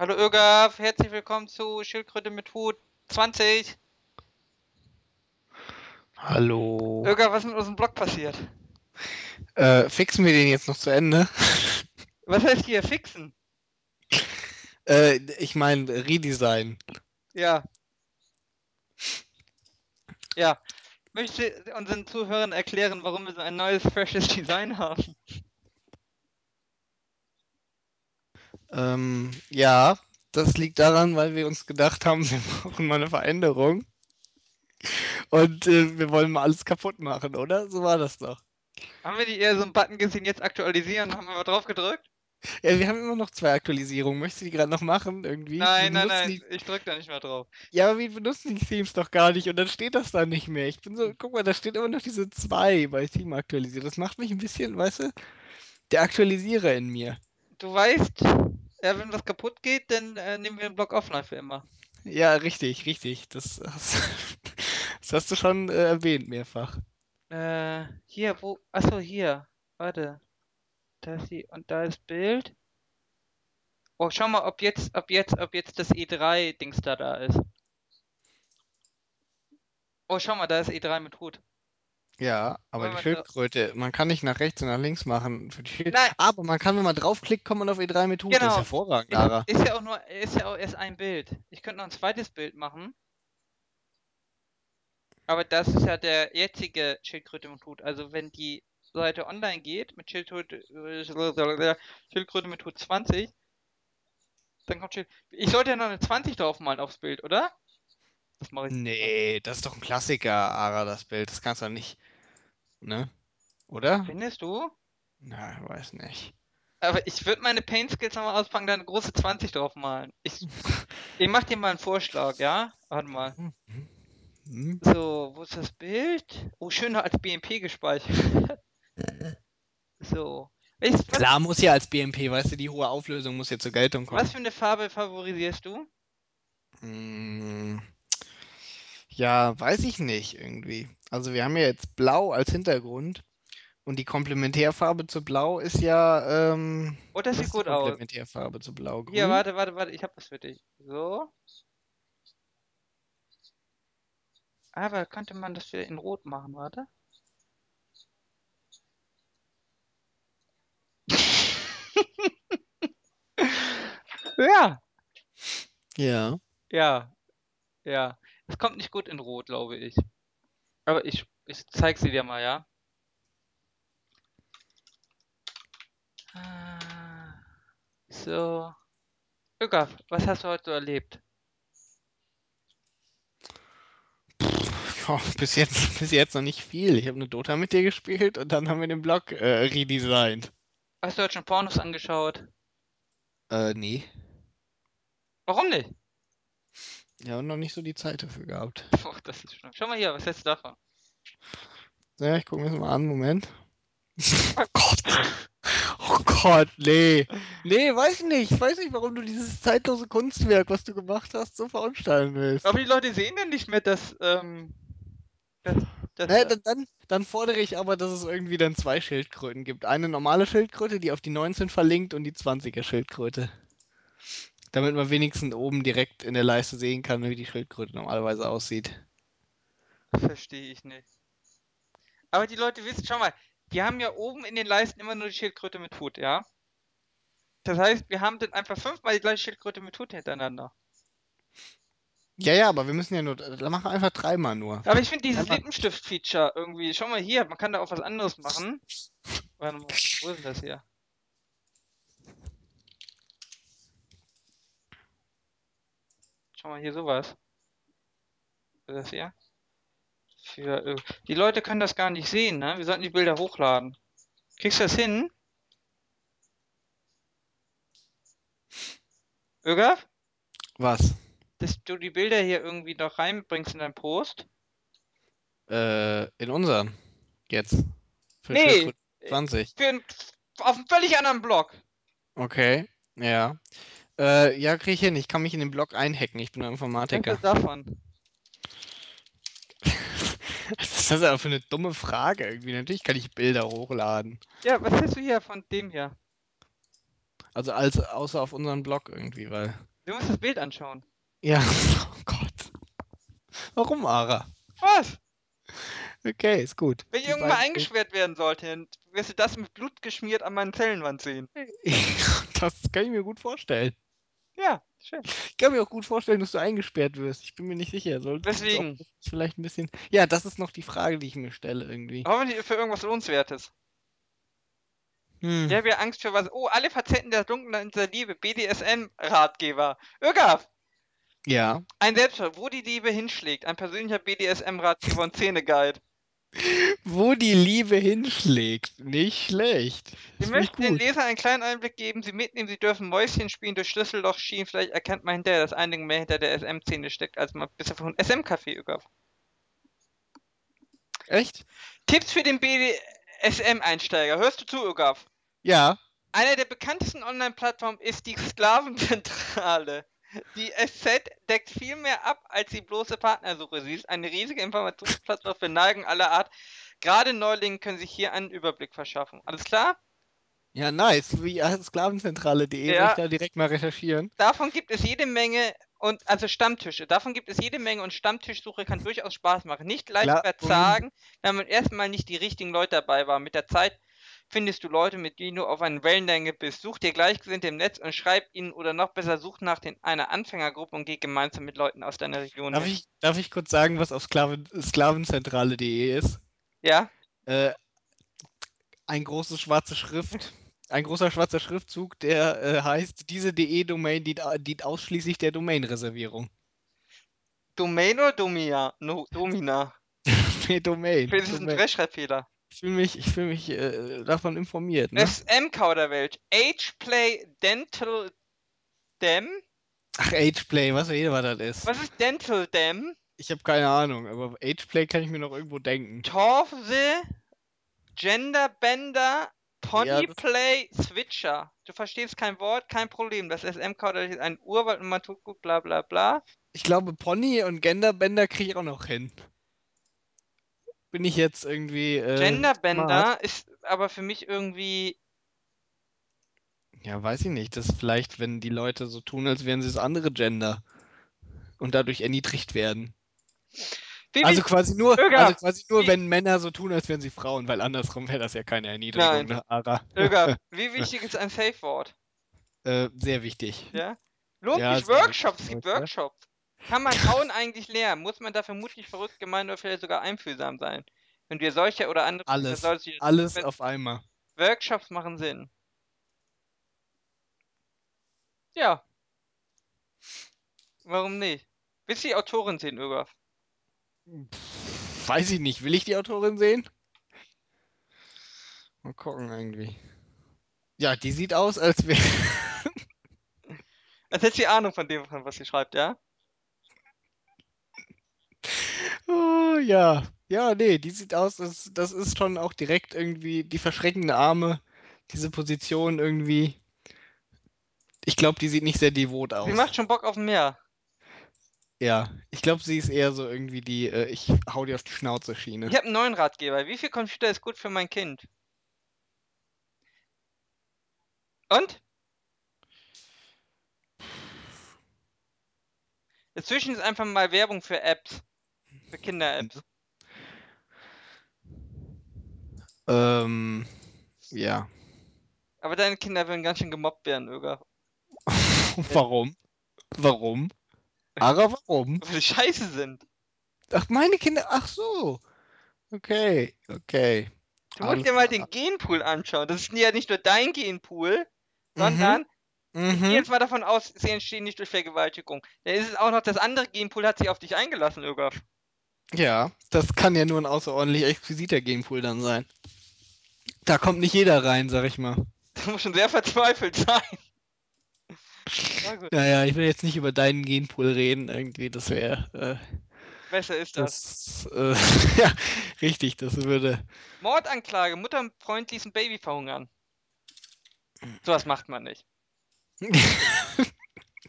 Hallo Irgaf, herzlich willkommen zu Schildkröte mit Hut 20. Hallo. Irgaf, was ist mit unserem Blog passiert? Äh, fixen wir den jetzt noch zu Ende? Was heißt hier fixen? Äh, ich meine Redesign. Ja. Ja. Möchte unseren Zuhörern erklären, warum wir so ein neues, freshes Design haben? Ähm, ja, das liegt daran, weil wir uns gedacht haben, wir brauchen mal eine Veränderung. Und äh, wir wollen mal alles kaputt machen, oder? So war das doch. Haben wir nicht eher so einen Button gesehen, jetzt aktualisieren? Haben wir mal drauf gedrückt? Ja, wir haben immer noch zwei Aktualisierungen. Möchtest du die gerade noch machen? Irgendwie? Nein, wir nein, nein, die... ich drück da nicht mehr drauf. Ja, aber wir benutzen die Themes doch gar nicht und dann steht das da nicht mehr. Ich bin so, guck mal, da steht immer noch diese zwei bei Theme aktualisiert. Das macht mich ein bisschen, weißt du, der Aktualisierer in mir. Du weißt, ja, wenn was kaputt geht, dann äh, nehmen wir den Blog offline für immer. Ja, richtig, richtig. Das hast, das hast du schon äh, erwähnt mehrfach. Äh, hier, wo? Achso, hier. Warte. Da ist die, und da ist Bild. Oh, schau mal, ob jetzt, ob jetzt, ob jetzt das E3-Dings da da ist. Oh, schau mal, da ist E3 mit Hut. Ja, aber die wir da... Schildkröte, man kann nicht nach rechts und nach links machen für die Schild. Nein, Aber man kann, wenn man draufklickt, kommt man auf E3 mit Hut. Das ist genau. hervorragend, Ist, Lara. ist ja auch nur, ist ja auch erst ein Bild. Ich könnte noch ein zweites Bild machen. Aber das ist ja der jetzige Schildkröte mit Hut. Also wenn die Seite online geht mit Schildkröte, Schildkröte mit Hut 20, dann kommt Schild. Ich sollte ja noch eine 20 draufmalen aufs Bild, oder? Das mache ich. Nee, das ist doch ein Klassiker, Ara, das Bild. Das kannst du nicht. Ne? Oder? Findest du? Na, weiß nicht. Aber ich würde meine Paint Skills nochmal auspacken, da eine große 20 drauf malen. Ich, ich mach dir mal einen Vorschlag, ja? Warte mal. Hm? So, wo ist das Bild? Oh, schön noch als BMP gespeichert. so. Was, Klar muss ja als BMP, weißt du, die hohe Auflösung muss ja zur Geltung kommen. was für eine Farbe favorisierst du? Hm, Ja, weiß ich nicht irgendwie. Also wir haben ja jetzt Blau als Hintergrund und die Komplementärfarbe zu Blau ist ja, ähm, Oh, das sieht gut aus. Komplementärfarbe zu Blau? Grün? warte, warte, warte, ich hab was für dich. So. Aber könnte man das wieder in Rot machen, warte. ja, Ja. ja, ja. Es kommt nicht gut in Rot, glaube ich. Aber ich, ich zeig sie dir mal, ja? Ah, So. Ögaf, was hast du heute so erlebt? Ja, bis jetzt, bis jetzt noch nicht viel. Ich habe eine Dota mit dir gespielt und dann haben wir den Blog äh, redesigned. Hast du heute schon Pornos angeschaut? Äh, nee. Warum nicht? Ja, und noch nicht so die Zeit dafür gehabt. Boah, das ist schlimm. Schau mal hier, was hältst du davon? Ja, ich gucke mir das mal an, Moment. Oh Gott. Oh Gott, nee. Nee, weiß nicht. Weiß nicht, warum du dieses zeitlose Kunstwerk, was du gemacht hast, so veranstalten willst. Aber die Leute sehen denn nicht mehr, dass, ähm, dass, dass, äh, dann, dann, dann fordere ich aber, dass es irgendwie dann zwei Schildkröten gibt. Eine normale Schildkröte, die auf die 19 verlinkt und die 20er Schildkröte. Damit man wenigstens oben direkt in der Leiste sehen kann, wie die Schildkröte normalerweise aussieht. verstehe ich nicht. Aber die Leute wissen, schau mal, die haben ja oben in den Leisten immer nur die Schildkröte mit Hut, ja? Das heißt, wir haben dann einfach fünfmal die gleiche Schildkröte mit Hut hintereinander. Ja, ja, aber wir müssen ja nur. Da machen wir einfach dreimal nur. Aber ich finde dieses Lippenstift-Feature irgendwie, schau mal hier, man kann da auch was anderes machen. Warte mal, wo ist denn das hier? Schau mal hier sowas. Was ist das hier? Für, äh, die Leute können das gar nicht sehen, ne? Wir sollten die Bilder hochladen. Kriegst du das hin? Ögaf? Was? Dass du die Bilder hier irgendwie noch reinbringst in deinen Post? Äh, in unseren. Jetzt. Für Nee, Schildkröte 20. Für einen, auf einem völlig anderen Blog. Okay. Ja. Äh, ja, krieg ich hin. Ich kann mich in den Blog einhacken. Ich bin ein Was Informatiker. ist davon? Was ist das aber für eine dumme Frage irgendwie? Natürlich kann ich Bilder hochladen. Ja, was hast du hier von dem hier? Also als außer auf unserem Blog irgendwie, weil. Du musst das Bild anschauen. Ja, oh Gott. Warum, Ara? Was? Okay, ist gut. Wenn ich irgendwann mal eingesperrt werden sollte, wirst du das mit Blut geschmiert an meinen Zellenwand sehen. Das kann ich mir gut vorstellen. Ja, schön. Ich kann mir auch gut vorstellen, dass du eingesperrt wirst. Ich bin mir nicht sicher. Soll Weswegen? soll das Vielleicht ein bisschen. Ja, das ist noch die Frage, die ich mir stelle irgendwie. Hoffentlich für irgendwas Lohnenswertes. Hm. Ich habe ja Angst für was. Oh, alle Facetten der dunklen der Liebe. BDSM-Ratgeber. Irgaf! Ja. Ein Selbstschau, wo die Liebe hinschlägt. Ein persönlicher BDSM-Ratgeber und Szene-Guide. Wo die Liebe hinschlägt. Nicht schlecht. Wir möchten den gut. Lesern einen kleinen Einblick geben, sie mitnehmen, sie dürfen Mäuschen spielen durch Schlüsselloch schienen. Vielleicht erkennt man hinterher, dass einigen mehr hinter der SM-Szene steckt, als man bisher von SM-Café Irgaf. Echt? Tipps für den BDSM-Einsteiger. Hörst du zu, Irgaf? Ja. Eine der bekanntesten Online-Plattformen ist die Sklavenzentrale. Die SZ deckt viel mehr ab als die bloße Partnersuche. Sie ist eine riesige Informationsplattform für Neigen aller Art. Gerade Neulingen können sich hier einen Überblick verschaffen. Alles klar? Ja, nice. Wie sklavenzentrale.de Ja. ich da direkt mal recherchieren? Davon gibt es jede Menge und also Stammtische. Davon gibt es jede Menge und Stammtischsuche kann durchaus Spaß machen. Nicht leicht Klar, verzagen, wenn man erstmal nicht die richtigen Leute dabei war. Mit der Zeit findest du Leute, mit denen du auf einer Wellenlänge bist. Such dir Gleichgesinnte im Netz und schreib ihnen oder noch besser such nach den, einer Anfängergruppe und geh gemeinsam mit Leuten aus deiner Region. Darf hin. ich, darf ich kurz sagen, was auf Sklaven, sklavenzentrale.de ist? Ja? Äh, ein großes schwarze Schrift. Ein großer schwarzer Schriftzug, der äh, heißt, diese DE-Domain dient, dient ausschließlich der Domain-Reservierung. Domain oder Domina? No, Domina. nee, Domain. Das ist ein. Rechtschreibfehler. Ich fühle mich, ich fühl mich äh, davon informiert. Ne? SM-Kauderwelsch. Ageplay Dental Dem? Ach, Ageplay, was ich, was das ist. Was ist Dental Dem? Ich habe keine Ahnung, aber Ageplay kann ich mir noch irgendwo denken. Torse, Genderbender, Ja, Ponyplay, Switcher. Du verstehst kein Wort, kein Problem. Das SM-Code ist ein Urwald und man tut gut, bla bla bla. Ich glaube, Pony und Genderbänder kriege ich auch noch hin. Bin ich jetzt irgendwie. Äh? Genderbender ist aber für mich irgendwie. Ja, weiß ich nicht. Das ist vielleicht, wenn die Leute so tun, als wären sie das andere Gender. Und dadurch erniedrigt werden. Wie Also quasi nur, Öger, also quasi nur, wenn Männer so tun, als wären sie Frauen, weil andersrum wäre das ja keine Erniedrigung, Nein. ne, Ara? Öger, wie wichtig ist ein Safe-Wort? Äh, sehr wichtig. Ja? Lohnt Ja, Workshops, es gibt. Workshops. Kann man Frauen eigentlich lernen? Muss man da vermutlich verrückt, gemein oder vielleicht sogar einfühlsam sein? Wenn wir solche oder andere Alles. Alles auf einmal. Workshops machen Sinn. Ja. Warum nicht? Willst du die Autorin sehen, Ögaf? Weiß ich nicht. Will ich die Autorin sehen? Mal gucken irgendwie. Ja, die sieht aus, als wäre. Als hätte sie Ahnung von dem, was sie schreibt, ja? Oh, ja. Ja, nee, die sieht aus, das, das ist schon auch direkt irgendwie die verschreckende Arme, diese Position irgendwie. Ich glaube, die sieht nicht sehr devot aus. Sie macht schon Bock auf mehr. Ja, ich glaube, sie ist eher so irgendwie die, äh, ich hau dir auf die Schnauze Schiene. Ich habe einen neuen Ratgeber. Wie viel Computer ist gut für mein Kind? Und? Dazwischen ist einfach mal Werbung für Apps. Für Kinder-Apps. Ähm, ja. Aber deine Kinder würden ganz schön gemobbt werden, Öger. Warum? Warum? Ara, warum? Weil die scheiße sind. Ach, meine Kinder, ach so. Okay, okay. Du musst Alles dir mal den Genpool anschauen. Das ist ja nicht nur dein Genpool, sondern ich gehe Mhm. jetzt mal davon aus, sie entstehen nicht durch Vergewaltigung. Da ist es auch noch, das andere Genpool hat sich auf dich eingelassen, Ögaf. Ja, das kann ja nur ein außerordentlich exquisiter Gamepool dann sein. Da kommt nicht jeder rein, sag ich mal. Du musst schon sehr verzweifelt sein. Naja, ich will jetzt nicht über deinen Genpool reden, irgendwie, das wäre, äh, besser ist das. das, äh, ja, richtig, das würde, Mordanklage, Mutter und Freund ließen Baby verhungern. Sowas macht man nicht.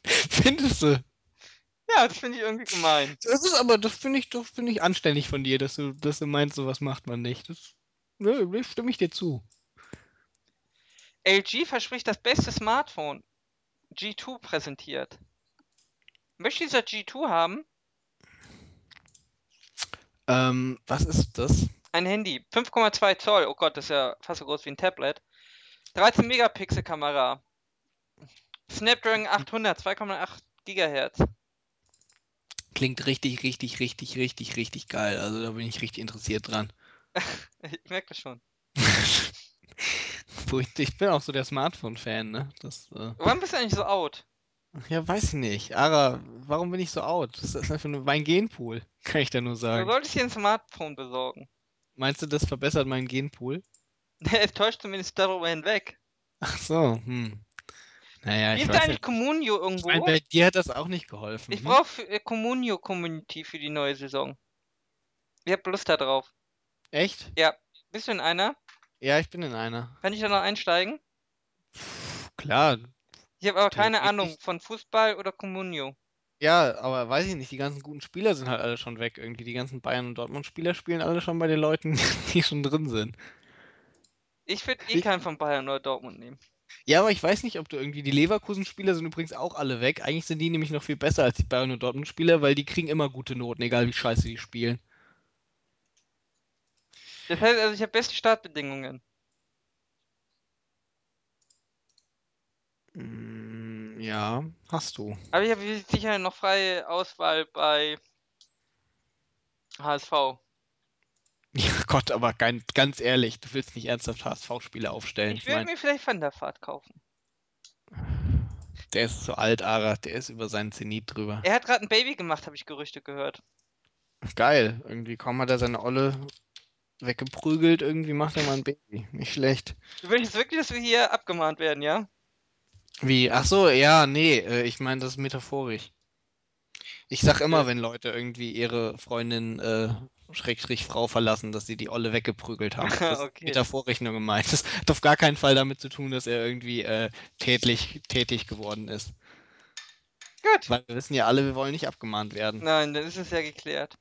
findest du? Ja, das finde ich irgendwie gemein. Das ist aber, das finde ich, das finde ich anständig von dir, dass du, dass du meinst, sowas macht man nicht. Das, nö, nee, stimme ich dir zu. LG verspricht das beste Smartphone. G2 präsentiert. Möchte dieser G2 haben? Ähm, was ist das? Ein Handy. 5,2 Zoll. Oh Gott, das ist ja fast so groß wie ein Tablet. 13 Megapixel Kamera. Snapdragon 800, 2,8 Gigahertz. Klingt richtig, richtig, richtig, richtig, richtig geil. Also da bin ich richtig interessiert dran. Ich merke das schon. Ich, bin auch so der Smartphone-Fan, ne? Das, äh, Wann bist du eigentlich so out? ja, weiß ich nicht. Ara, warum bin ich so out? Das ist einfach nur mein Genpool, kann ich da nur Du sagen. solltest dir ein Smartphone besorgen. Meinst du, das verbessert meinen Genpool? Es täuscht zumindest darüber hinweg. Ach so, hm. Naja, ich da weiß eigentlich nicht. Communio Ich irgendwo? meine, bei dir hat das auch nicht geholfen. Ich hm? brauche äh, Communio Community für die neue Saison. Ich hab Lust da drauf. Echt? Ja. Bist du in einer? Ja, ich bin in einer. Kann ich da noch einsteigen? Pff, klar. Ich habe aber keine Theoretisch. Ahnung von Fußball oder Communio. Ja, aber weiß ich nicht, die ganzen guten Spieler sind halt alle schon weg irgendwie. Die ganzen Bayern- und Dortmund-Spieler spielen alle schon bei den Leuten, die schon drin sind. Ich würde eh Ich- keinen von Bayern oder Dortmund nehmen. Ja, aber ich weiß nicht, ob du irgendwie. Die Leverkusen-Spieler sind übrigens auch alle weg. Eigentlich sind die nämlich noch viel besser als die Bayern- und Dortmund-Spieler, weil die kriegen immer gute Noten, egal wie scheiße die spielen. Das heißt also, ich habe beste Startbedingungen. Mm, ja, hast du. Aber ich habe sicher noch freie Auswahl bei HSV. Ja Gott, aber ganz, ganz ehrlich, du willst nicht ernsthaft HSV-Spieler aufstellen. Ich Ich würde mir vielleicht Van der Vaart kaufen. der ist so alt, Ara, der ist über seinen Zenit drüber. Er hat gerade ein Baby gemacht, habe ich Gerüchte gehört. Geil, irgendwie kaum hat er seine Olle weggeprügelt, irgendwie macht er mal ein Baby. Nicht schlecht. Du willst wirklich, dass wir hier abgemahnt werden, ja? Wie? Ach so, ja, nee, äh, ich meine, das ist metaphorisch. Ich sag immer, wenn Leute irgendwie ihre Freundin, äh, Schrägstrich Frau verlassen, dass sie die Olle weggeprügelt haben. Das ist Okay. metaphorisch nur gemeint. Das hat auf gar keinen Fall damit zu tun, dass er irgendwie äh, tätlich, tätig geworden ist. Gut. Weil wir wissen ja alle, wir wollen nicht abgemahnt werden. Nein, dann ist es ja geklärt.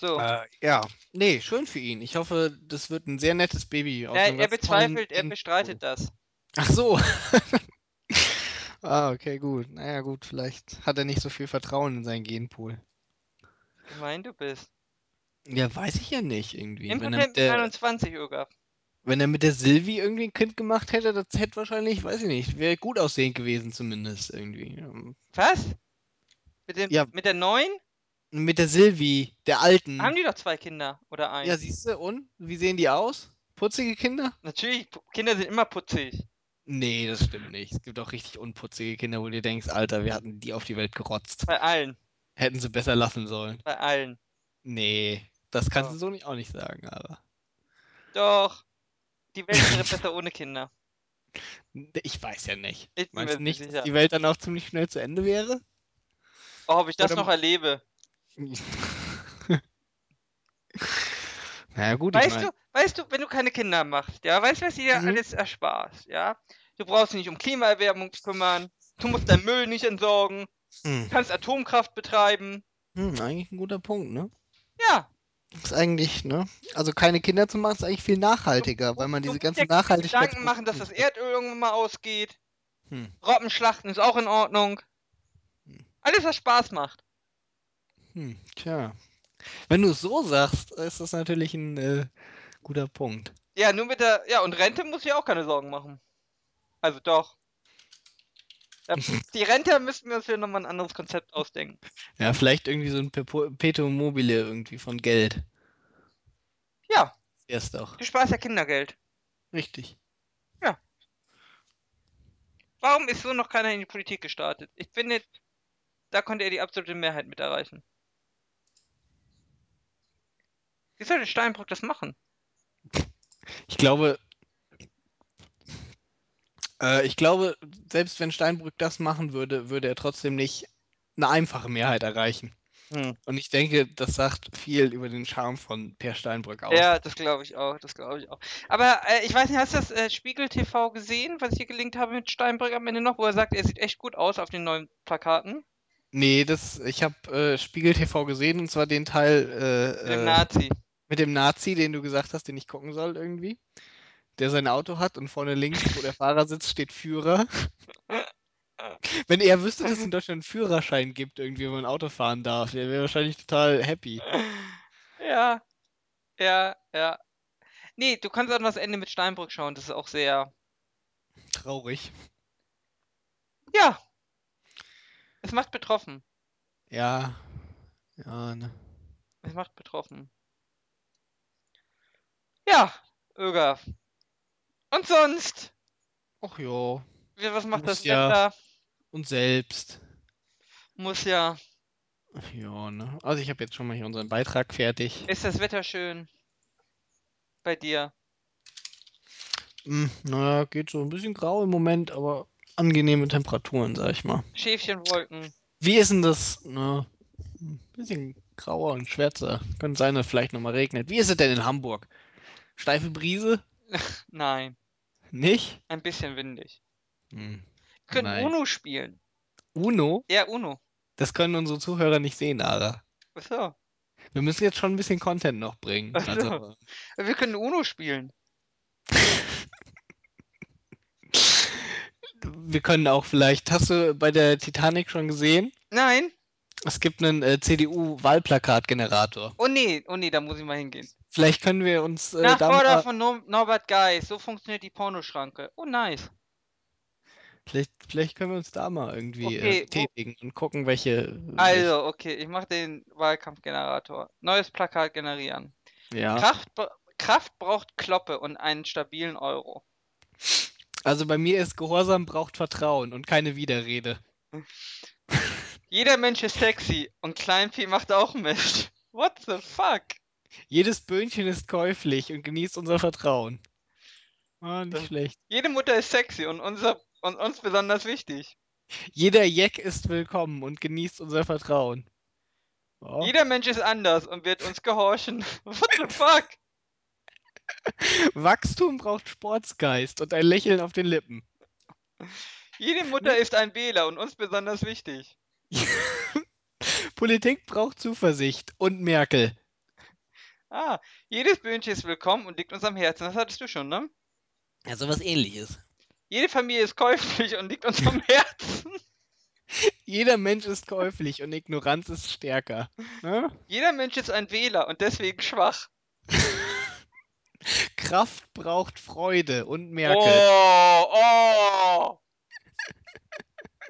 So. Äh, ja, nee, schön für ihn. Ich hoffe, das wird ein sehr nettes Baby. Ja, er bezweifelt, er bestreitet das. Ach so. ah, okay, gut. Naja, gut, vielleicht hat er nicht so viel Vertrauen in seinen Genpool. Gemein du bist. Ja, weiß ich ja nicht irgendwie. Wenn er, mit der, 21, Ögaf. wenn er mit der Silvi irgendwie ein Kind gemacht hätte, das hätte wahrscheinlich, weiß ich nicht, wäre gut aussehend gewesen zumindest irgendwie. Was? Mit, dem, Ja. mit der neuen? Mit der Silvi, der alten. Haben die doch zwei Kinder oder ein? Ja, siehst du, und? Wie sehen die aus? Putzige Kinder? Natürlich, Kinder sind immer putzig. Nee, das stimmt nicht. Es gibt auch richtig unputzige Kinder, wo du denkst, Alter, wir hatten die auf die Welt gerotzt. Bei allen. Hätten sie besser lassen sollen. Bei allen. Nee, das kannst Doch. du so nicht auch nicht sagen, aber. Doch. Die Welt wäre besser ohne Kinder. Ich weiß ja nicht. Ich Meinst du nicht, sicher. dass die Welt dann auch ziemlich schnell zu Ende wäre? Oh, ob ich das Oder- noch erlebe. naja, gut, ich Weißt meine. du, weißt du, wenn du keine Kinder machst, ja, weißt du, was dir Mhm. alles ersparst, ja? Du brauchst dich nicht um Klimaerwärmung kümmern, du musst deinen Müll nicht entsorgen, Hm, kannst Atomkraft betreiben. hm, eigentlich ein guter Punkt, ne? Ja, Ist eigentlich, ne? Also keine Kinder zu machen, ist eigentlich viel nachhaltiger, du, weil man diese ganze Nachhaltigkeit. Gedanken machen, dass das Erdöl irgendwann mal ausgeht. Hm. Robbenschlachten ist auch in Ordnung. Alles, was Spaß macht. Hm, tja. Wenn du es so sagst, ist das natürlich ein äh, guter Punkt. Ja, nur mit der, ja, und Rente muss ich auch keine Sorgen machen. Also doch. Ja, die Rente müssten wir uns wieder nochmal ein anderes Konzept ausdenken. Ja, vielleicht irgendwie so ein Perpetuum mobile irgendwie von Geld. Ja, Erst doch. du sparst ja Kindergeld. Richtig. Warum ist so noch keiner in die Politik gestartet? Ich finde, da konnte er die absolute Mehrheit mit erreichen. Wie sollte Steinbrück das machen? Ich glaube, äh, ich glaube, selbst wenn Steinbrück das machen würde, würde er trotzdem nicht eine einfache Mehrheit erreichen. Hm. Und ich denke, das sagt viel über den Charme von Per Steinbrück aus. Ja, das glaube ich auch, das glaube ich auch. Aber äh, ich weiß nicht, hast du das äh, Spiegel TV gesehen, was ich hier gelinkt habe mit Steinbrück am Ende noch, wo er sagt, er sieht echt gut aus auf den neuen Plakaten? Nee, das, ich habe äh, Spiegel TV gesehen und zwar den Teil Mit dem äh, äh, Nazi. Mit dem Nazi, den du gesagt hast, den ich gucken soll irgendwie. der sein Auto hat und vorne links, wo der Fahrer sitzt, steht Führer. Wenn er wüsste, dass es in Deutschland einen Führerschein gibt, irgendwie, wo man Auto fahren darf, der wäre wahrscheinlich total happy. Ja, ja, ja. Nee, du kannst auch noch das Ende mit Steinbrück schauen, das ist auch sehr. Traurig. Ja. Es macht betroffen. Ja. Ja, ne. Es macht betroffen. Ja, Öger. Und sonst? Ach ja. Was macht Muss das ja. Wetter? Und selbst. Muss ja. Ach ja, ne. Also ich habe jetzt schon mal hier unseren Beitrag fertig. Ist das Wetter schön? Bei dir? Hm, naja, geht so ein bisschen grau im Moment, aber angenehme Temperaturen, sag ich mal. Schäfchenwolken. Wie ist denn das? Ne, ein bisschen grauer und schwärzer. Könnte sein, dass vielleicht nochmal regnet. Wie ist es denn in Hamburg? Steife Brise? Nein, Nicht? ein bisschen windig. Hm. Wir können Nein. Uno spielen. Uno? Ja, Uno. Das können unsere Zuhörer nicht sehen, Ara. Achso. Wir müssen jetzt schon ein bisschen Content noch bringen. Also, Wir können Uno spielen. wir können auch vielleicht. Hast du bei der Titanic schon gesehen? Nein? Es gibt einen äh, CDU-Wahlplakatgenerator. Oh nee, oh nee, da muss ich mal hingehen. Vielleicht können wir uns äh, mal, von Nor Norbert Geis. So funktioniert die Pornoschranke. Oh nice. vielleicht, vielleicht können wir uns da mal irgendwie Okay, äh, betätigen und gucken, welche. Also, okay, ich mache den Wahlkampfgenerator. Neues Plakat generieren. ja. Kraft, Kraft braucht Kloppe und einen stabilen Euro. Also bei mir ist Gehorsam braucht Vertrauen und keine Widerrede. Jeder Mensch ist sexy und Kleinvieh macht auch Mist. What the fuck? Jedes Böhnchen ist käuflich und genießt unser Vertrauen. Ah, nicht Das- schlecht. Jede Mutter ist sexy und, unser, und uns besonders wichtig. Jeder Jack ist willkommen und genießt unser Vertrauen. Oh. Jeder Mensch ist anders und wird uns gehorchen. What the fuck? Wachstum braucht Sportsgeist und ein Lächeln auf den Lippen. Jede Mutter ist ein Wähler und uns besonders wichtig. Politik braucht Zuversicht und Merkel. Ah, jedes Böhnchen ist willkommen und liegt uns am Herzen. Das hattest du schon, ne? Ja, sowas ähnliches. Jede Familie ist käuflich und liegt uns am Herzen. Jeder Mensch ist käuflich und Ignoranz ist stärker. Ne? Jeder Mensch ist ein Wähler und deswegen schwach. Kraft braucht Freude und Merkel. Oh, oh.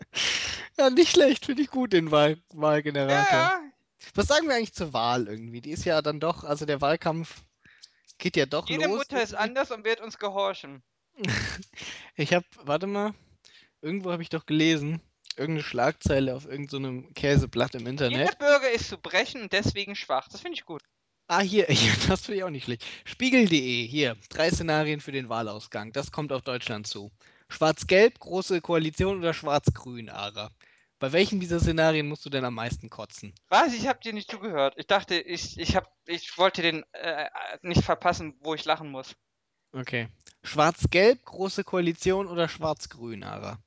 Ja, nicht schlecht, finde ich gut, den Wahl Wahlgenerator. Ja, Was sagen wir eigentlich zur Wahl irgendwie? Die ist ja dann doch, also der Wahlkampf geht ja doch jede los. Mutter ist anders und wird uns gehorchen. Ich habe, warte mal, irgendwo habe ich doch gelesen, irgendeine Schlagzeile auf irgendeinem Käseblatt im Jeder Internet. Bürger ist zu brechen und deswegen schwach. Das finde ich gut. Ah, hier, hier das finde ich auch nicht schlecht. Spiegel.de, hier, drei Szenarien für den Wahlausgang. Das kommt auf Deutschland zu. Schwarz-Gelb, große Koalition oder Schwarz-Grün, Ara? Bei welchem dieser Szenarien musst du denn am meisten kotzen? Was? Ich habe dir nicht zugehört. Ich dachte, ich, ich, hab, ich wollte den äh, nicht verpassen, wo ich lachen muss. Okay. Schwarz-Gelb, große Koalition oder Schwarz-Grün, Ara?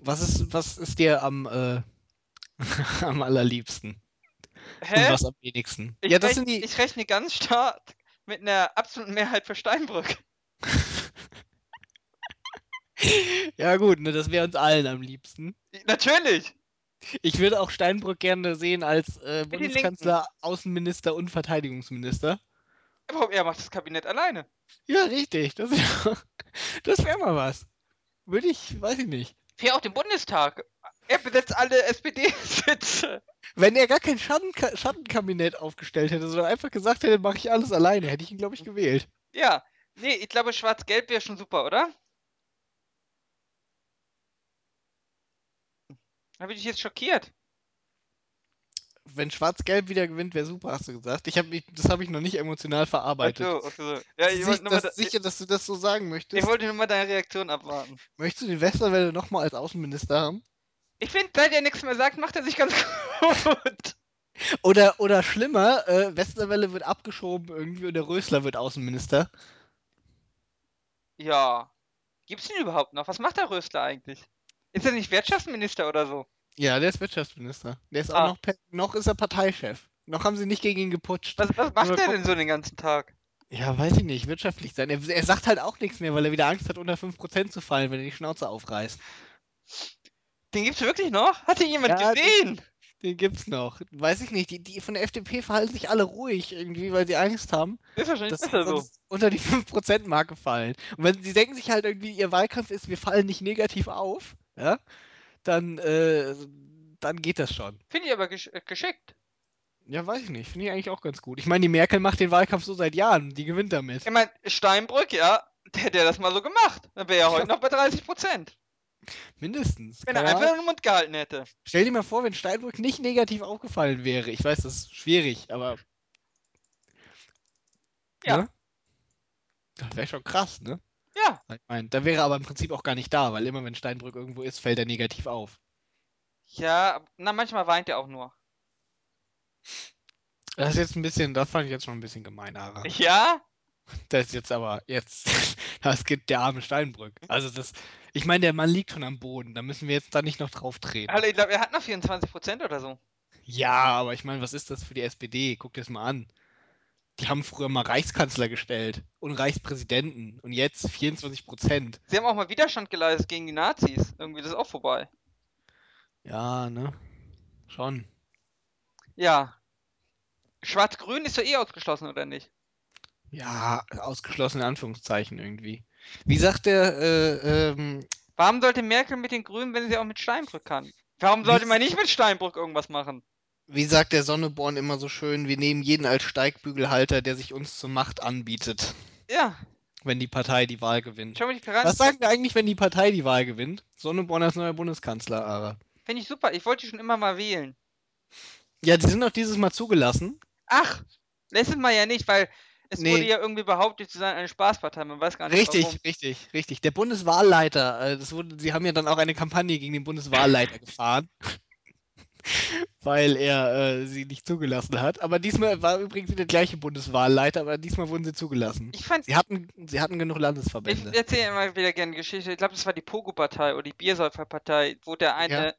Was ist, was ist dir am, äh, am allerliebsten? Und Hä? was am wenigsten? Ich, ja, das rechn, sind die. ich rechne ganz stark mit einer absoluten Mehrheit für Steinbrück. ja, gut, ne, das wäre uns allen am liebsten. Natürlich. Ich würde auch Steinbrück gerne sehen als äh, Bundeskanzler, Außenminister und Verteidigungsminister. Aber er macht das Kabinett alleine. Ja, richtig. Das wäre das wär mal was. Würde ich, weiß ich nicht. Für auch den Bundestag. Er besetzt alle SPD-Sitze. Wenn er gar kein Schattenka Schattenkabinett aufgestellt hätte, sondern einfach gesagt hätte, mache ich alles alleine, hätte ich ihn, glaube ich, gewählt. Ja. Nee, ich glaube, Schwarz-Gelb wäre schon super, oder? Habe ich dich jetzt schockiert? Wenn Schwarz-Gelb wieder gewinnt, wäre super, hast du gesagt. Ich hab mich, das habe ich noch nicht emotional Ach verarbeitet. so, ach so. Ja, ich wollte das, da, ich, sicher, dass du das so sagen möchtest. ich wollte nur mal deine Reaktion abwarten. Möchtest du den Westerwelle nochmal als Außenminister haben? Ich finde, seit er nichts mehr sagt, macht er sich ganz gut. Oder, oder schlimmer, äh, Westerwelle wird abgeschoben irgendwie und der Rösler wird Außenminister. Ja. Gibt's den überhaupt noch? Was macht der Rösler eigentlich? Ist er nicht Wirtschaftsminister oder so? Ja, der ist Wirtschaftsminister. Der ist auch Ah. noch, pe- noch ist er Parteichef. Noch haben sie nicht gegen ihn geputscht. Was, was macht gucken. denn so den ganzen Tag? Ja, weiß ich nicht, wirtschaftlich sein. Er, er sagt halt auch nichts mehr, weil er wieder Angst hat, unter 5% zu fallen, wenn er die Schnauze aufreißt. Den gibt's wirklich noch? Hat den jemand Ja, den, gesehen? den gibt's noch. Weiß ich nicht. Die, die von der FDP verhalten sich alle ruhig irgendwie, weil sie Angst haben, Ist wahrscheinlich dass sie besser so. unter die 5%-Marke fallen. Und wenn sie denken sich halt irgendwie, ihr Wahlkampf ist, wir fallen nicht negativ auf, ja, dann, äh, dann geht das schon. Finde ich aber gesch äh, geschickt. Ja, weiß ich nicht. Finde ich eigentlich auch ganz gut. Ich meine, die Merkel macht den Wahlkampf so seit Jahren. Die gewinnt damit. Ich meine, Steinbrück, ja, der hätte das mal so gemacht. Dann wäre er heute noch bei 30 Prozent. Mindestens. Wenn er Keine einfach den Mund gehalten hätte. Stell dir mal vor, wenn Steinbrück nicht negativ aufgefallen wäre. Ich weiß, das ist schwierig, aber. Ja. Ne? Das wäre schon krass, ne? Ja, Ich meine, da wäre er aber im Prinzip auch gar nicht da, weil immer wenn Steinbrück irgendwo ist, fällt er negativ auf. ja, na, manchmal weint er auch nur. Das ist jetzt ein bisschen, das fand ich jetzt schon ein bisschen gemein, Ara. Ja? Das ist jetzt aber, jetzt, das gibt der arme Steinbrück. Also das, ich meine, der Mann liegt schon am Boden, da müssen wir jetzt da nicht noch drauf treten. Also, ich glaube, er hat noch 24 Prozent oder so. Ja, aber ich meine, was ist das für die SPD? Guck dir das mal an. Die haben früher mal Reichskanzler gestellt und Reichspräsidenten und jetzt 24 Prozent. Sie haben auch mal Widerstand geleistet gegen die Nazis. Irgendwie, das ist auch vorbei. Ja, ne? Schon. Ja. Schwarz-Grün ist doch eh ausgeschlossen, oder nicht? Ja, ausgeschlossen in Anführungszeichen irgendwie. Wie sagt der, äh, ähm, Warum sollte Merkel mit den Grünen, wenn sie auch mit Steinbrück kann? Warum sollte man nicht mit Steinbrück irgendwas machen? Wie sagt der Sonneborn immer so schön, wir nehmen jeden als Steigbügelhalter, der sich uns zur Macht anbietet, Ja, wenn die Partei die Wahl gewinnt. schau mal, die Piraten Was sagen wir eigentlich, wenn die Partei die Wahl gewinnt? Sonneborn als neuer Bundeskanzler, Ara. finde ich super. Ich wollte die schon immer mal wählen. Ja, die sind auch dieses Mal zugelassen. Ach, letztes Mal ja nicht, weil es Nee. wurde ja irgendwie behauptet zu sein eine Spaßpartei. Man weiß gar nicht Richtig, warum. richtig, richtig. Der Bundeswahlleiter, äh, das wurde, sie haben ja dann auch eine Kampagne gegen den Bundeswahlleiter gefahren, weil er äh, sie nicht zugelassen hat. Aber diesmal war übrigens der gleiche Bundeswahlleiter, aber diesmal wurden sie zugelassen. Ich fand, Sie hatten, sie hatten genug ich Landesverbände. erzähle immer wieder gerne Geschichte. Ich glaube, das war die Pogo-Partei oder die Biersäuferpartei, wo der eine,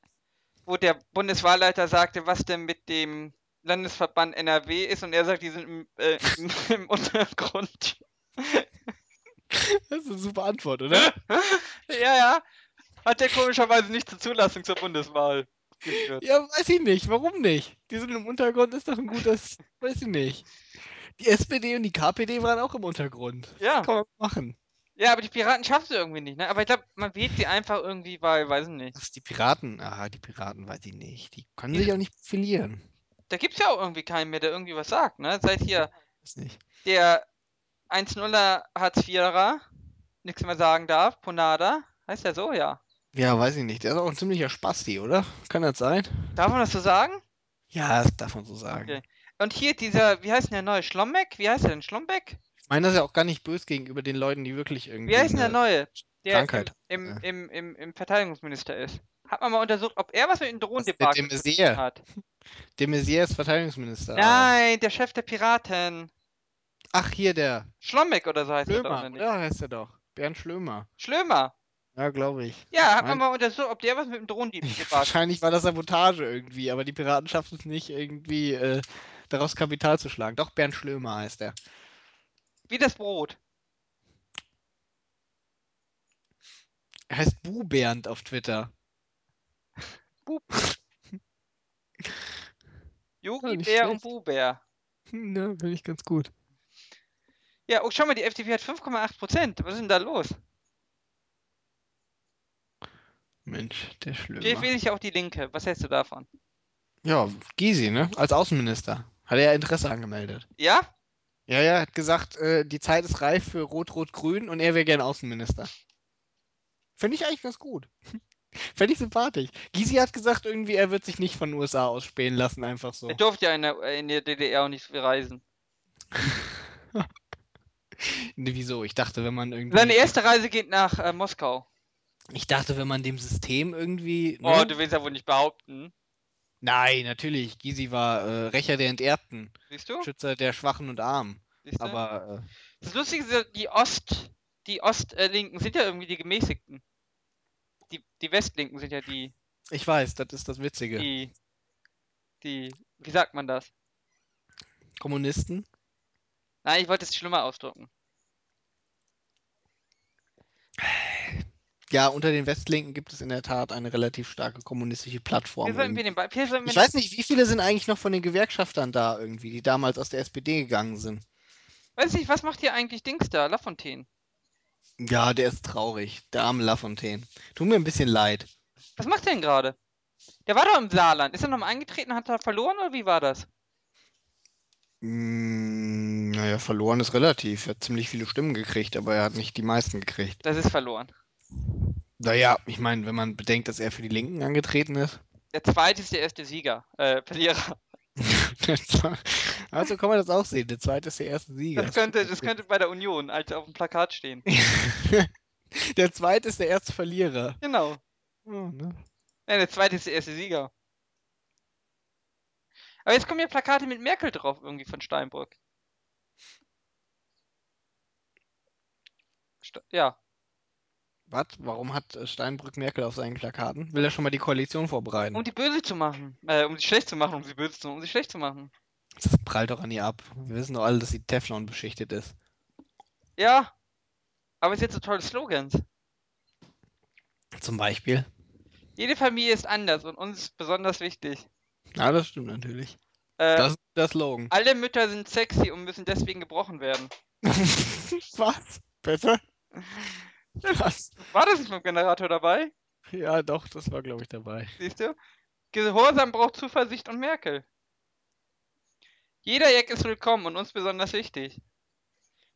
wo der Bundeswahlleiter sagte, was denn mit dem Landesverband NRW ist und er sagt, die sind im, äh, im, im Untergrund. Das ist eine super Antwort, oder? ja, ja. Hat der komischerweise nicht zur Zulassung zur Bundeswahl geführt. Ja, weiß ich nicht. Warum nicht? Die sind im Untergrund, ist doch ein gutes. Weiß ich nicht. Die SPD und die KPD waren auch im Untergrund. Ja. Das kann man machen. Ja, aber die Piraten schaffen sie irgendwie nicht, ne? Aber ich glaube, man wählt sie einfach irgendwie, weil, weiß ich nicht. Was, die Piraten? Ah, die Piraten weiß ich nicht. Die können Die- sich auch nicht profilieren. Da gibt's ja auch irgendwie keinen mehr, der irgendwie was sagt, ne? Seit hier Weiß nicht. der 1-0er Hartz-IVerer nichts mehr sagen darf, Ponada, heißt der so, ja. Ja, weiß ich nicht. Der ist auch ein ziemlicher Spasti, oder? Kann das sein? Darf man das so sagen? Ja, das darf man so sagen. Okay. Und hier dieser, wie heißt denn der neue Schlombeck? Wie heißt der denn? Schlombeck? Ich meine das ist ja auch gar nicht böse gegenüber den Leuten, die wirklich irgendwie. Wie heißt denn der neue? Der Krankheit im, im, im, im, im Verteidigungsminister ist. Hat man mal untersucht, ob er was mit dem Drohnendebakel zu tun hat? De Maizière ist Verteidigungsminister. Nein, der Chef der Piraten. Ach, hier der. Schlombeck oder so heißt er doch, Schlömer. oder nicht? Ja, heißt er doch. Bernd Schlömer. Schlömer. Ja, glaube ich. Ja, hat Mein- man mal untersucht, ob der was mit dem Drohnendebakel Wahrscheinlich war das Sabotage irgendwie, aber die Piraten schaffen es nicht, irgendwie äh, daraus Kapital zu schlagen. Doch, Bernd Schlömer heißt er. Wie das Brot. Er heißt Bu Bernd auf Twitter. Yogi nicht Bär und schlecht. Buhbär. Hm, Ja, finde ich ganz gut. Ja, oh, schau mal, die FDP hat 5,8 Prozent. Was ist denn da los? Mensch, der Vielleicht Schlömer. wähle ich ja auch die Linke. Was hältst du davon? Ja, Gysi, ne? Als Außenminister. Hat er ja Interesse angemeldet. Ja? Ja, ja, hat gesagt, äh, die Zeit ist reif für Rot-Rot-Grün und er wäre gern Außenminister. Finde ich eigentlich ganz gut. Fände ich sympathisch. Gysi hat gesagt, irgendwie, er wird sich nicht von den USA ausspähen lassen, einfach so. Er durfte ja in der, in der DDR auch nicht reisen. Nee, wieso? Ich dachte, wenn man irgendwie. Seine erste Reise geht nach äh, Moskau. Ich dachte, wenn man dem System irgendwie. Oh, ne? du willst ja wohl nicht behaupten. Nein, natürlich. Gysi war äh, Rächer der Enterbten, Siehst du? Schützer der Schwachen und Armen. Siehst du? Aber äh, Das Lustige ist, die Ost, die Ostlinken sind ja irgendwie die gemäßigten. Die, die Westlinken sind ja die, ich weiß, das ist das Witzige. die, die, wie sagt man das? Kommunisten? Nein, ich wollte es schlimmer ausdrücken. Ja, unter den Westlinken gibt es in der Tat eine relativ starke kommunistische Plattform. Ich weiß nicht, wie viele sind eigentlich noch von den Gewerkschaftern da irgendwie, die damals aus der SPD gegangen sind. Weiß nicht, was macht hier eigentlich Dings da? Lafontaine. Ja, der ist traurig. Der arme Lafontaine. Tut mir ein bisschen leid. Was macht der denn gerade? Der war doch im Saarland. Ist er nochmal eingetreten, hat er verloren oder wie war das? Mm, naja, verloren ist relativ. Er hat ziemlich viele Stimmen gekriegt, aber er hat nicht die meisten gekriegt. Das ist verloren. Naja, ich meine, wenn man bedenkt, dass er für die Linken angetreten ist. Der zweite ist der erste Sieger. Äh, Verlierer. also kann man das auch sehen. Der zweite ist der erste Sieger. Das könnte, das könnte bei der Union als auf dem Plakat stehen. der zweite ist der erste Verlierer. Genau. Oh, ne? Nein, der zweite ist der erste Sieger. Aber jetzt kommen hier Plakate mit Merkel drauf, irgendwie von Steinbrück. St ja. Was? Warum hat äh, Steinbrück Merkel auf seinen Plakaten? Will er schon mal die Koalition vorbereiten? Um die böse zu machen. Äh, um sie schlecht zu machen, um sie böse zu machen, um sie schlecht zu machen. Das prallt doch an ihr ab. Wir wissen doch alle, dass sie Teflon beschichtet ist. Ja. Aber es sind so tolle Slogans. Zum Beispiel. Jede Familie ist anders und uns besonders wichtig. Ja, das stimmt natürlich. Äh, Das ist der Slogan. alle Mütter sind sexy und müssen deswegen gebrochen werden. Was? Bitte? Was? War das nicht beim Generator dabei? Ja, doch, das war, glaube ich, dabei. Siehst du? Gehorsam braucht Zuversicht und Merkel. Jeder Jack ist willkommen und uns besonders wichtig.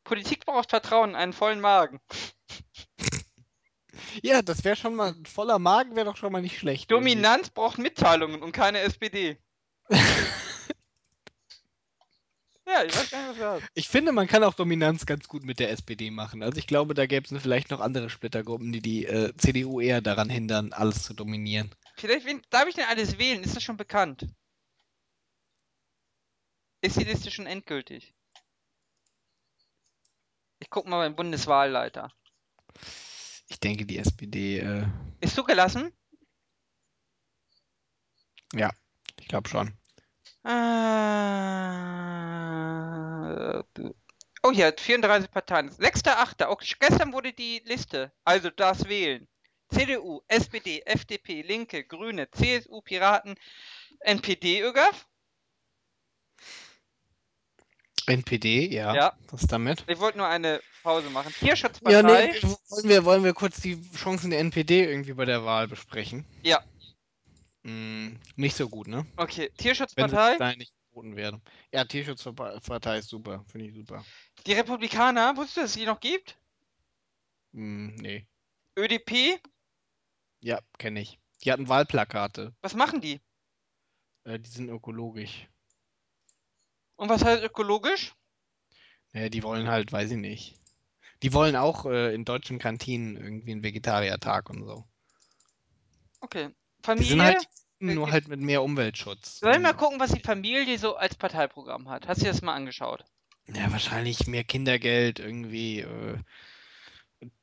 Politik braucht Vertrauen, einen vollen Magen. Ja, das wäre schon mal, ein voller Magen wäre doch schon mal nicht schlecht. Dominanz braucht Mitteilungen und keine SPD. Ja, ich weiß gar nicht, was du hast. Ich finde, man kann auch Dominanz ganz gut mit der SPD machen. Also ich glaube, da gäbe es vielleicht noch andere Splittergruppen, die die äh, CDU eher daran hindern, alles zu dominieren. Vielleicht, wen darf ich denn alles wählen? Ist das schon bekannt? Ist die Liste schon endgültig? Ich guck mal beim Bundeswahlleiter. Ich denke, die SPD, äh, Ist zugelassen? ja, ich glaube schon. Äh, oh ja, 34 Parteien. 6.8. Auch gestern wurde die Liste. Also das wählen. CDU, SPD, FDP, Linke, Grüne, CSU, Piraten, NPD, ÖGAF. NPD, ja. Ja. Was damit? Ich wollte nur eine Pause machen. Ja, Tierschutzpartei. nee, wollen wir, wollen wir kurz die Chancen der NPD irgendwie bei der Wahl besprechen? Ja. Hm, nicht so gut, ne? Okay, Wenn Tierschutzpartei. da nicht geboten werden. Ja, Tierschutzpartei ist super, finde ich super. Die Republikaner. Wusstest du, dass es die noch gibt? Hm, nee. ÖDP. Ja, kenne ich. Die hatten Wahlplakate. Was machen die? Äh, die sind ökologisch. Und was heißt ökologisch? Ja, die wollen halt, weiß ich nicht. Die wollen auch äh, in deutschen Kantinen irgendwie einen Vegetariertag und so. Okay. Die Familie. sind halt Äh, nur die- halt mit mehr Umweltschutz. Sollen wir mal gucken, was die Familie so als Parteiprogramm hat? Hast du dir das mal angeschaut? Ja, wahrscheinlich mehr Kindergeld, irgendwie äh,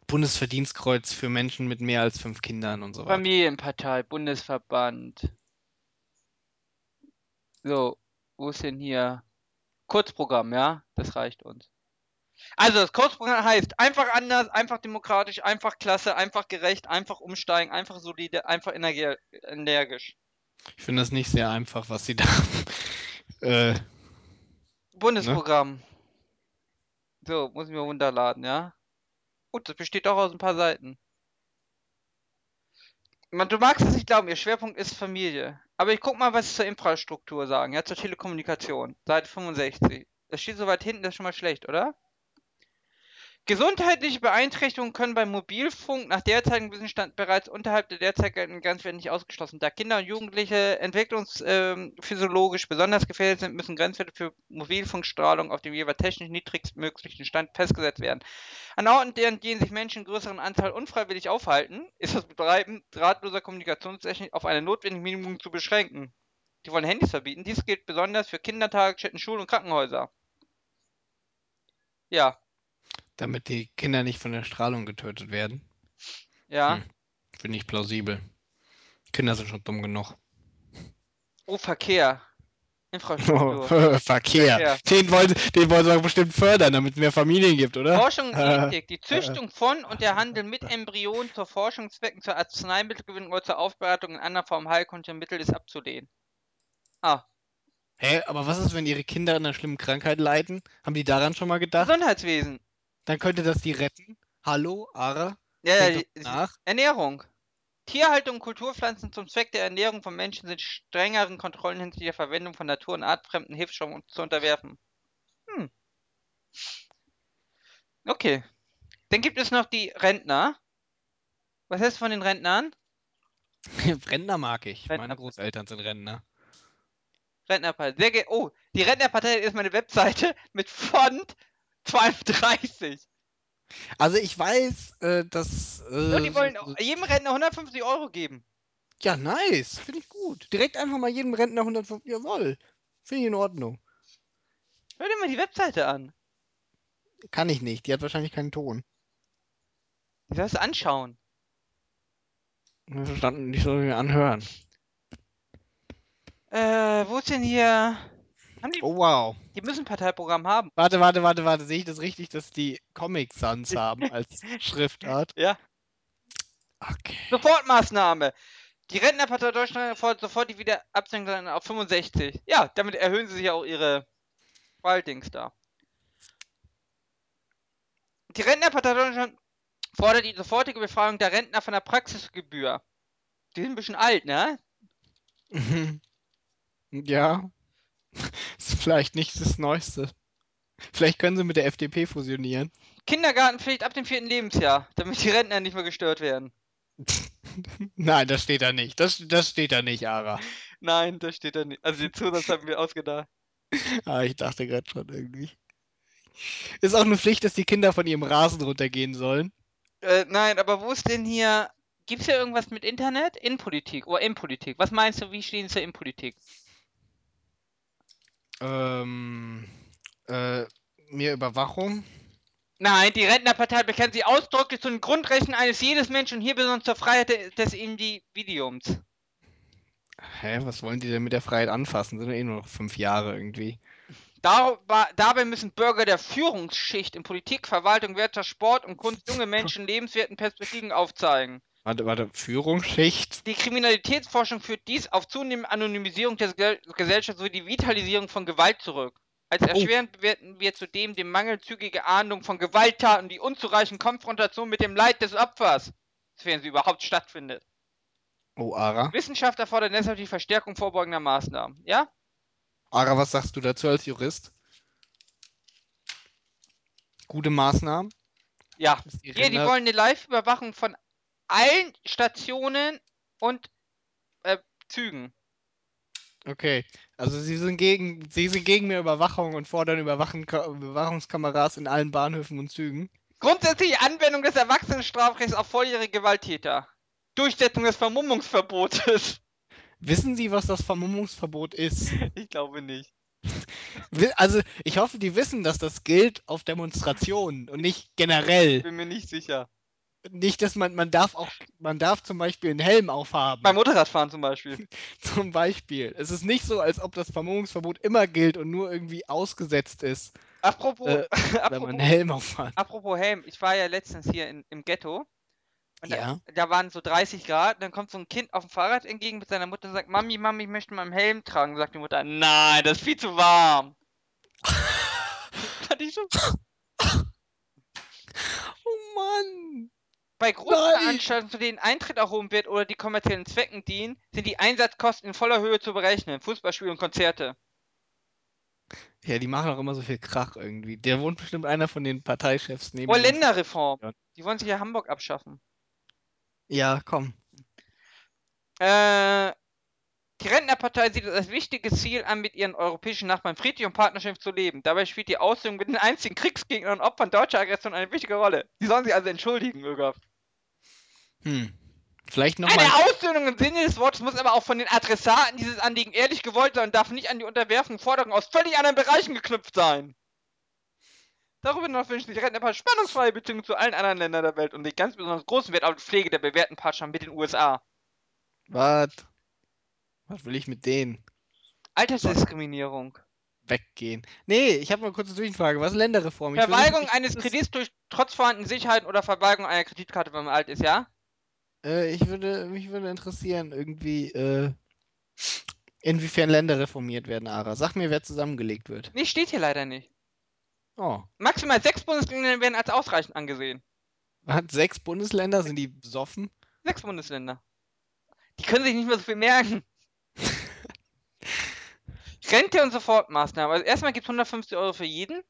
Bundesverdienstkreuz für Menschen mit mehr als fünf Kindern und so weiter. Familienpartei, Bundesverband. So, wo ist denn hier? Kurzprogramm, ja? Das reicht uns. Also, das Kurzprogramm heißt einfach anders, einfach demokratisch, einfach klasse, einfach gerecht, einfach umsteigen, einfach solide, einfach energisch. Ich finde das nicht sehr einfach, was sie da. äh, Bundesprogramm. So, muss ich mir runterladen, ja? Gut, das besteht auch aus ein paar Seiten. Man, du magst es nicht glauben, ihr Schwerpunkt ist Familie. Aber ich guck mal, was sie zur Infrastruktur sagen, ja, zur Telekommunikation. Seite 65. Das steht so weit hinten, das ist schon mal schlecht, oder? Gesundheitliche Beeinträchtigungen können beim Mobilfunk nach derzeitigem Wissensstand bereits unterhalb der derzeit geltenden Grenzwerte nicht ausgeschlossen. Da Kinder und Jugendliche entwicklungsphysiologisch besonders gefährdet sind, müssen Grenzwerte für Mobilfunkstrahlung auf dem jeweils technisch niedrigstmöglichen Stand festgesetzt werden. An Orten, an denen sich Menschen in größeren Anzahl unfreiwillig aufhalten, ist das Betreiben drahtloser Kommunikationstechnik auf eine notwendige Minimum zu beschränken. Die wollen Handys verbieten. Dies gilt besonders für Kindertagesstätten, Schulen und Krankenhäuser. Ja, damit die Kinder nicht von der Strahlung getötet werden. ja. Hm. Finde ich plausibel. Kinder sind schon dumm genug. Oh, Verkehr. Infrastruktur. Verkehr. Verkehr. Den wollen, den sie doch bestimmt fördern, damit es mehr Familien gibt, oder? Forschung und Äh, Ethik. Die Züchtung von und der Handel mit Embryonen zur Forschungszwecken, zur Arzneimittelgewinnung oder zur Aufbereitung in anderer Form heilkundlicher Mittel ist abzulehnen. Ah, Hä, aber was ist, wenn ihre Kinder an einer schlimmen Krankheit leiden? Haben die daran schon mal gedacht? Gesundheitswesen. Dann könnte das die retten. Hallo, Ara? Ja, ja, nach. Ernährung. Tierhaltung und Kulturpflanzen zum Zweck der Ernährung von Menschen sind strengeren Kontrollen hinsichtlich der Verwendung von natur- und artfremden Hilfsstoffen zu unterwerfen. Hm. Okay. Dann gibt es noch die Rentner. Was hältst du von den Rentnern? Rentner mag ich. Rentner. Meine Großeltern sind Rentner. Rentnerpartei. Sehr ge oh, die Rentnerpartei ist meine Webseite mit Font 32. Also ich weiß, äh, dass. Äh, die wollen jedem Rentner 150 Euro geben. Ja, nice. Finde ich gut. Direkt einfach mal jedem Rentner 150. Jawohl. Finde ich in Ordnung. Hör dir mal die Webseite an. Kann ich nicht. Die hat wahrscheinlich keinen Ton. Die sollst du anschauen. Verstanden, die soll ich mir anhören. Äh, wo ist denn hier. Haben die, Oh wow. die müssen ein Parteiprogramm haben. Warte, warte, warte, warte. Sehe ich das richtig, dass die Comic Sans haben als Schriftart? Ja. Okay. Sofortmaßnahme. Die Rentnerpartei Deutschland fordert sofort die Wiederabsenkung auf 65. Ja, damit erhöhen sie sich auch ihre Wahldings da. Die Rentnerpartei Deutschland fordert die sofortige Befreiung der Rentner von der Praxisgebühr. Die sind ein bisschen alt, ne? Mhm. Ja. Ist vielleicht nicht das Neueste. Vielleicht können sie mit der FDP fusionieren. Kindergartenpflicht ab dem vierten Lebensjahr, damit die Rentner nicht mehr gestört werden. Nein, das steht da nicht. Das, das steht da nicht, Ara. Nein, das steht da nicht. Also den Zusatz haben wir ausgedacht. Ah, ich dachte gerade schon irgendwie. Ist auch eine Pflicht, dass die Kinder von ihrem Rasen runtergehen sollen. Äh, nein, aber wo ist denn hier. Gibt's hier irgendwas mit Internet? Innenpolitik oder Innenpolitik? Was meinst du, wie stehen sie zur Innenpolitik? Ähm, äh, mehr Überwachung. Nein, die Rentnerpartei bekennt sich ausdrücklich zu den Grundrechten eines jedes Menschen und hier besonders zur Freiheit de- des Individuums. Hä, was wollen die denn mit der Freiheit anfassen? Sind ja eh nur noch fünf Jahre irgendwie. Darüber, dabei müssen Bürger der Führungsschicht in Politik, Verwaltung, Wirtschaft, Sport und Kunst junge Menschen lebenswerten Perspektiven aufzeigen. Warte, warte, Führungsschicht? Die Kriminalitätsforschung führt dies auf zunehmende Anonymisierung der Gesell- Gesellschaft sowie die Vitalisierung von Gewalt zurück. Als erschwerend bewerten wir zudem die mangelzügige Ahndung von Gewalttaten und die unzureichende Konfrontation mit dem Leid des Opfers, sofern sie überhaupt stattfindet. Oh, Ara. Wissenschaft erfordert deshalb die Verstärkung vorbeugender Maßnahmen. Ja? Ara, was sagst du dazu als Jurist? Gute Maßnahmen? Ja. Hier, die wollen eine Live-Überwachung von allen Stationen und äh, Zügen. Okay, also sie sind gegen, sie sind gegen mehr Überwachung und fordern Überwachen, Überwachungskameras in allen Bahnhöfen und Zügen. Grundsätzliche Anwendung des Erwachsenenstrafrechts auf volljährige Gewalttäter. Durchsetzung des Vermummungsverbotes. Wissen Sie, was das Vermummungsverbot ist? Ich glaube nicht. Also, ich hoffe, die wissen, dass das gilt auf Demonstrationen und nicht generell. Bin mir nicht sicher. Nicht, dass man, man darf auch, man darf zum Beispiel einen Helm aufhaben. Beim Motorradfahren zum Beispiel. Zum Beispiel. Es ist nicht so, als ob das Vermummungsverbot immer gilt und nur irgendwie ausgesetzt ist, Apropos, Äh, wenn man apropos, einen Helm aufhat. apropos Helm, ich war ja letztens hier in, im Ghetto. Und Ja. da, da waren so 30 Grad, dann kommt so ein Kind auf dem Fahrrad entgegen mit seiner Mutter und sagt, Mami, Mami, ich möchte mal einen Helm tragen. Sagt die Mutter, nein, das ist viel zu warm. Fand ich so Oh Mann! Bei Großveranstaltungen, zu denen Eintritt erhoben wird oder die kommerziellen Zwecken dienen, sind die Einsatzkosten in voller Höhe zu berechnen. Fußballspiele und Konzerte. Ja, die machen auch immer so viel Krach irgendwie. Der wohnt bestimmt einer von den Parteichefs neben uns. Länderreform. Ja. Die wollen sich ja Hamburg abschaffen. Ja, komm. Äh, die Rentnerpartei sieht es als wichtiges Ziel an, mit ihren europäischen Nachbarn friedlich und partnerschaftlich zu leben. Dabei spielt die Aussöhnung mit den einzigen Kriegsgegnern und Opfern deutscher Aggression eine wichtige Rolle. Sie sollen sich also entschuldigen, Ögaf. Hm. Vielleicht Eine nochmal. Aussöhnung im Sinne des Wortes muss aber auch von den Adressaten dieses Anliegen ehrlich gewollt sein und darf nicht an die Unterwerfung Forderungen aus völlig anderen Bereichen geknüpft sein. Darüber hinaus wünschen sich Rentnerpartei spannungsfreie Beziehungen zu allen anderen Ländern der Welt und legt ganz besonders großen Wert auf die Pflege der bewährten Partnerschaft mit den USA. Was? Was will ich mit denen? Altersdiskriminierung. weggehen. Nee, ich habe mal kurz eine Zwischenfrage. Was ist Länderreform? Ich Verweigerung eines Kredits durch trotz vorhandenen Sicherheiten oder Verweigerung einer Kreditkarte, wenn man alt ist, ja? Äh, ich würde, mich würde interessieren, irgendwie, äh, inwiefern Länder reformiert werden, Ara. Sag mir, wer zusammengelegt wird. Nee, steht hier leider nicht. Oh. Maximal sechs Bundesländer werden als ausreichend angesehen. Hat sechs Bundesländer, sind die besoffen? Sechs Bundesländer. Die können sich nicht mehr so viel merken. Rente und Sofortmaßnahmen. Also erstmal gibt es 150 Euro für jeden.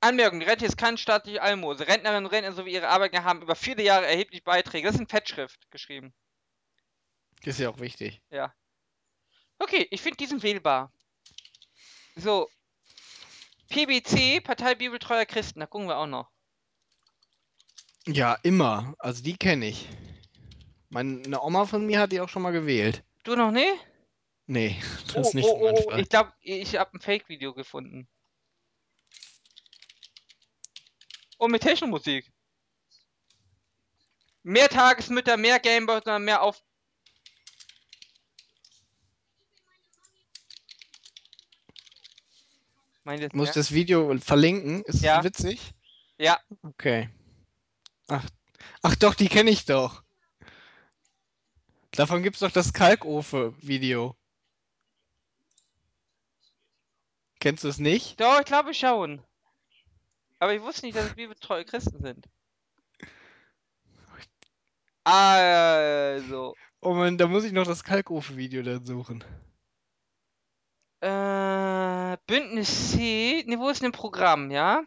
Anmerkung, die Rente ist keine staatliche Almose. Rentnerinnen und Rentner sowie ihre Arbeitgeber haben über viele Jahre erheblich Beiträge. Das ist in Fettschrift geschrieben. Ist ja auch wichtig. Okay, ich finde diesen wählbar. So. PBC, Partei Bibeltreuer Christen, da gucken wir auch noch. Ja, immer. Also die kenne ich. Meine Oma von mir hat die auch schon mal gewählt. Du noch nicht? Nee, das Oh, ist nicht oh, oh, Fall. ich glaube, ich habe ein Fake-Video gefunden. Oh, mit Technomusik. Mehr Tagesmütter, mehr Gameboys, mehr auf. Ich muss mehr? das Video verlinken. Ist Ja. es witzig? Ja. Okay. Ach, ach doch, die kenne ich doch. Davon gibt's doch das Kalkofe-Video. Kennst du es nicht? Doch, ich glaube schon. Aber ich wusste nicht, dass es bibeltreue Christen sind. Also. Oh Mann, da muss ich noch das Kalkofe-Video dann suchen. Äh, Bündnis C. Ne, wo ist denn ein Programm, ja?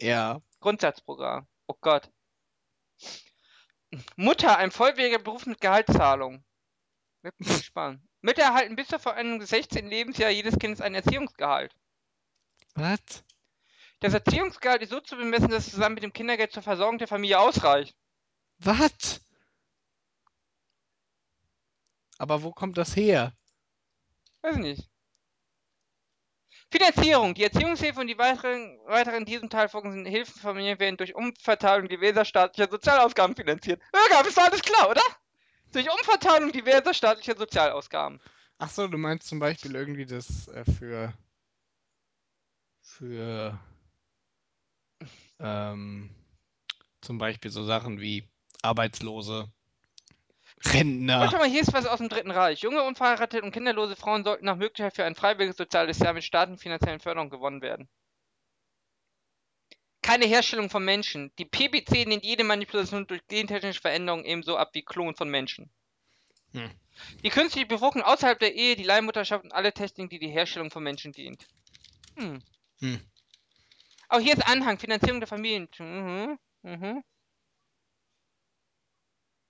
Ja. Grundsatzprogramm. Oh Gott. Mutter, ein vollwertiger Beruf mit Gehaltszahlung. Gespannt. Mütter erhalten bis zur Vollendung des 16. Lebensjahr jedes Kindes ein Erziehungsgehalt. Was? Das Erziehungsgehalt ist so zu bemessen, dass es zusammen mit dem Kindergeld zur Versorgung der Familie ausreicht. Was? Aber wo kommt das her? Weiß ich nicht. Finanzierung. Die Erziehungshilfe und die weiteren, weiteren in diesem Teil vorgesehenen Hilfen für Familien werden durch Umverteilung diverser staatlicher Sozialausgaben finanziert. Ja, ist alles klar, oder? Durch Umverteilung diverser staatlicher Sozialausgaben. Ach so, du meinst zum Beispiel irgendwie das äh, für für ähm, zum Beispiel so Sachen wie Arbeitslose, Rentner. Warte mal, hier ist was aus dem Dritten Reich. Junge, unverheiratete und kinderlose Frauen sollten nach Möglichkeit für ein freiwilliges soziales Jahr mit staatlichen finanziellen Förderung gewonnen werden. Keine Herstellung von Menschen. Die PBC lehnt jede Manipulation durch gentechnische Veränderungen ebenso ab wie Klon von Menschen. Hm. Die künstliche Befruchtung außerhalb der Ehe, die Leihmutterschaft und alle Techniken, die die Herstellung von Menschen dient. Hm. Hm. Auch hier ist Anhang, Finanzierung der Familien. Mhm. Mhm.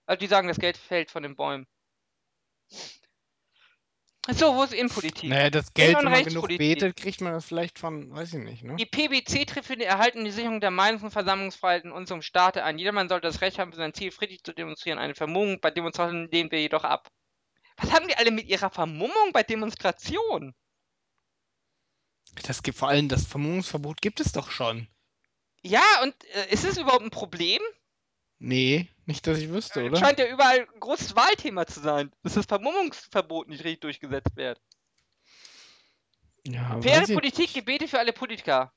Also die sagen, das Geld fällt von den Bäumen. So, wo ist Innenpolitik? Naja, das Geld, wenn man genug betet, kriegt man das vielleicht von, weiß ich nicht, ne? Die PBC trifft für die Erhaltung die Sicherung der Meinungs- und Versammlungsfreiheit in unserem Staate ein. Jedermann sollte das Recht haben, für sein Ziel friedlich zu demonstrieren. Eine Vermummung bei Demonstrationen lehnen wir jedoch ab. Was haben die alle mit ihrer Vermummung bei Demonstrationen? Das gibt vor allem das Vermummungsverbot gibt es doch schon. Ja, und äh, ist es überhaupt ein Problem? Nee, nicht, dass ich wüsste, oder? Scheint ja überall ein großes Wahlthema zu sein, dass das Vermummungsverbot nicht richtig durchgesetzt wird. Ja, Faire Politik. Gebete für alle Politiker.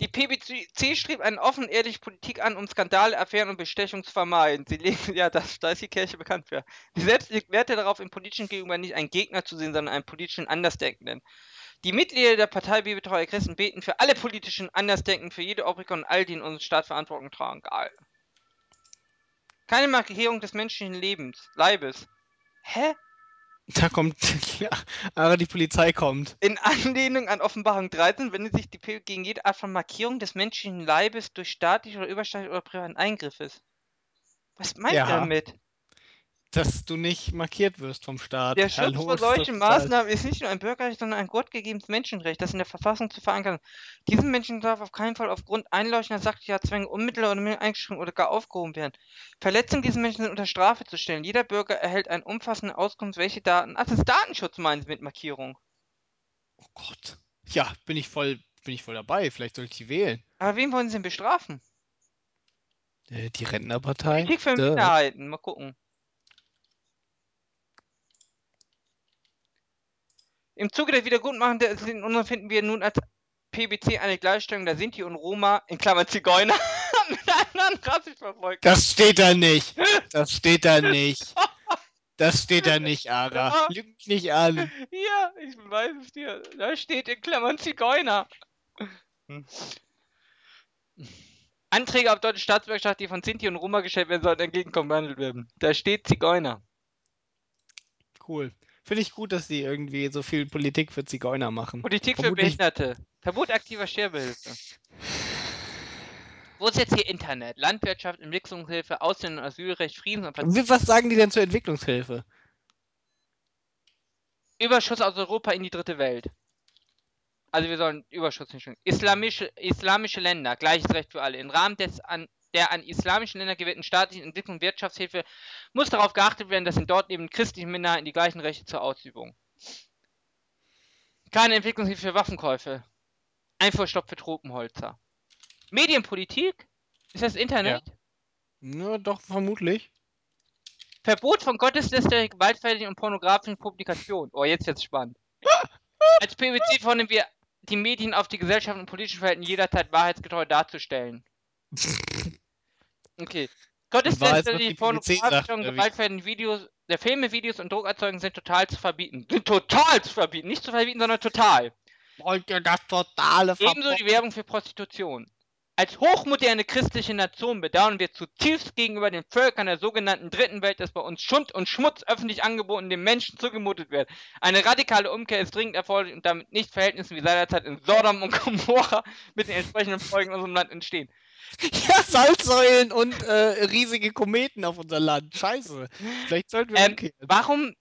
Die PBC strebt eine offen ehrliche Politik an, um Skandale, Affären und Bestechung zu vermeiden. Sie legen, ja, das, da ist die Kirche bekannt für. Sie selbst legt Werte darauf, im politischen Gegenüber nicht einen Gegner zu sehen, sondern einen politischen Andersdenkenden. Die Mitglieder der Partei Bibeltreue Christen beten für alle politischen Andersdenken, für jede Obrigkeit und all die in unserem Staat Verantwortung tragen. Geil. Keine Markierung des menschlichen Lebens, Leibes. Hä? Da kommt, ja, aber die Polizei kommt. In Anlehnung an Offenbarung 13 wendet sich die PO gegen jede Art von Markierung des menschlichen Leibes durch staatliche oder überstaatliche oder privaten Eingriffes. Was meint Ja. er damit? Dass du nicht markiert wirst vom Staat. Der Schutz vor solchen Maßnahmen ist nicht nur ein bürgerliches, sondern ein gottgegebenes Menschenrecht, das in der Verfassung zu verankern ist. Diesen Menschen darf auf keinen Fall aufgrund einleuchtender sachlicher Zwänge unmittelbar oder eingeschränkt oder gar aufgehoben werden. Verletzungen dieser Menschen sind unter Strafe zu stellen. Jeder Bürger erhält eine umfassende Auskunft, welche Daten. Ach, das ist Datenschutz meinen Sie mit Markierung. Oh Gott. Ja, bin ich voll, bin ich voll dabei. Vielleicht sollte ich die wählen. Aber wen wollen Sie denn bestrafen? Äh, die Rentnerpartei. Politik für. Minderheiten. Mal gucken. Im Zuge der Wiedergutmachung der Unruhen finden wir nun als PBC eine Gleichstellung der Sinti und Roma, in Klammern Zigeuner, mit anderen rassisch verfolgt. Das steht da nicht. Das steht da nicht. Das steht da nicht, Ara. Lüg mich nicht an. Ja, ich weiß es dir. Da steht in Klammern Zigeuner. Hm. Anträge auf deutsche Staatsbürgerschaft, die von Sinti und Roma gestellt werden, sollten entgegenkommen behandelt werden. Da steht Zigeuner. Cool. Finde ich gut, dass die irgendwie so viel Politik für Zigeuner machen. Politik für Vermutlich- Behinderte. Verbot aktiver Sterbehilfe. Wo ist jetzt hier Internet? Landwirtschaft, Entwicklungshilfe, Ausländer- und Asylrecht, Friedens- und Ver Wie- Was sagen die denn zur Entwicklungshilfe? Überschuss aus Europa in die dritte Welt. Also wir sollen Überschuss nicht schon. Islamische, islamische Länder, gleiches Recht für alle. Im Rahmen des an, der an islamischen Ländern gewährten staatlichen Entwicklung und Wirtschaftshilfe muss darauf geachtet werden, dass in dort lebenden christlichen Minderheiten die gleichen Rechte zur Ausübung. Keine Entwicklungshilfe für Waffenkäufe. Einfuhrstopp für Tropenholzer. Medienpolitik? Ist das Internet? Na, doch, vermutlich. Verbot von gotteslästerlichen, gewaltfälligen und pornografischen Publikationen. Oh, jetzt wird's spannend. Als PwC fordern wir die Medien auf die Gesellschaft und politischen Verhältnisse jederzeit wahrheitsgetreu darzustellen. Okay. Gotteslästerliche, die PwC sagt, pornografische gewaltfällige Videos, der Filme, Videos und Druckerzeugungen sind total zu verbieten. Sind total zu verbieten. Nicht zu verbieten, sondern total. Wollt ihr das totale Ebenso die Werbung für Prostitution. Als hochmoderne christliche Nation bedauern wir zutiefst gegenüber den Völkern der sogenannten Dritten Welt, dass bei uns Schund und Schmutz öffentlich angeboten den Menschen zugemutet wird. Eine radikale Umkehr ist dringend erforderlich und damit nicht Verhältnisse wie seinerzeit in Sodom und Gomorra mit den entsprechenden Folgen in unserem Land entstehen. Ja, Salzsäulen und äh, riesige Kometen auf unser Land. Scheiße. Vielleicht sollten wir Ähm, umkehren. warum,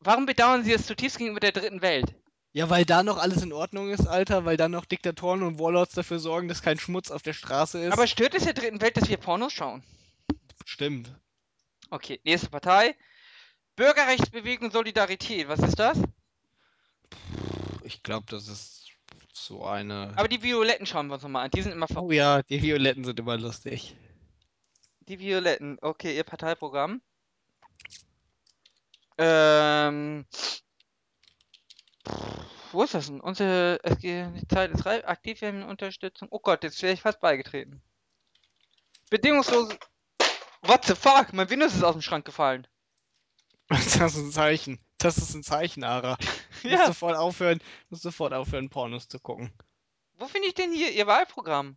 warum bedauern Sie es zutiefst gegenüber der Dritten Welt? Ja, weil da noch alles in Ordnung ist, Alter, weil da noch Diktatoren und Warlords dafür sorgen, dass kein Schmutz auf der Straße ist. Aber stört es der Dritten Welt, dass wir Pornos schauen? Stimmt. Okay, nächste Partei. Bürgerrechtsbewegung Solidarität, was ist das? Ich glaube, das ist so eine. Aber die Violetten schauen wir uns nochmal an, die sind immer ver oh ja, die Violetten sind immer lustig. Die Violetten, okay, ihr Parteiprogramm. Ähm. Wo ist das denn? Unsere es geht- die Zeit ist reif, aktiv werden Unterstützung. Oh Gott, jetzt wäre ich fast beigetreten. Bedingungslose. What the fuck? Mein Windows ist aus dem Schrank gefallen. Das ist ein Zeichen. Das ist ein Zeichen, Ara. Ja. sofort aufhören, musst sofort aufhören, Pornos zu gucken. Wo finde ich denn hier Ihr Wahlprogramm?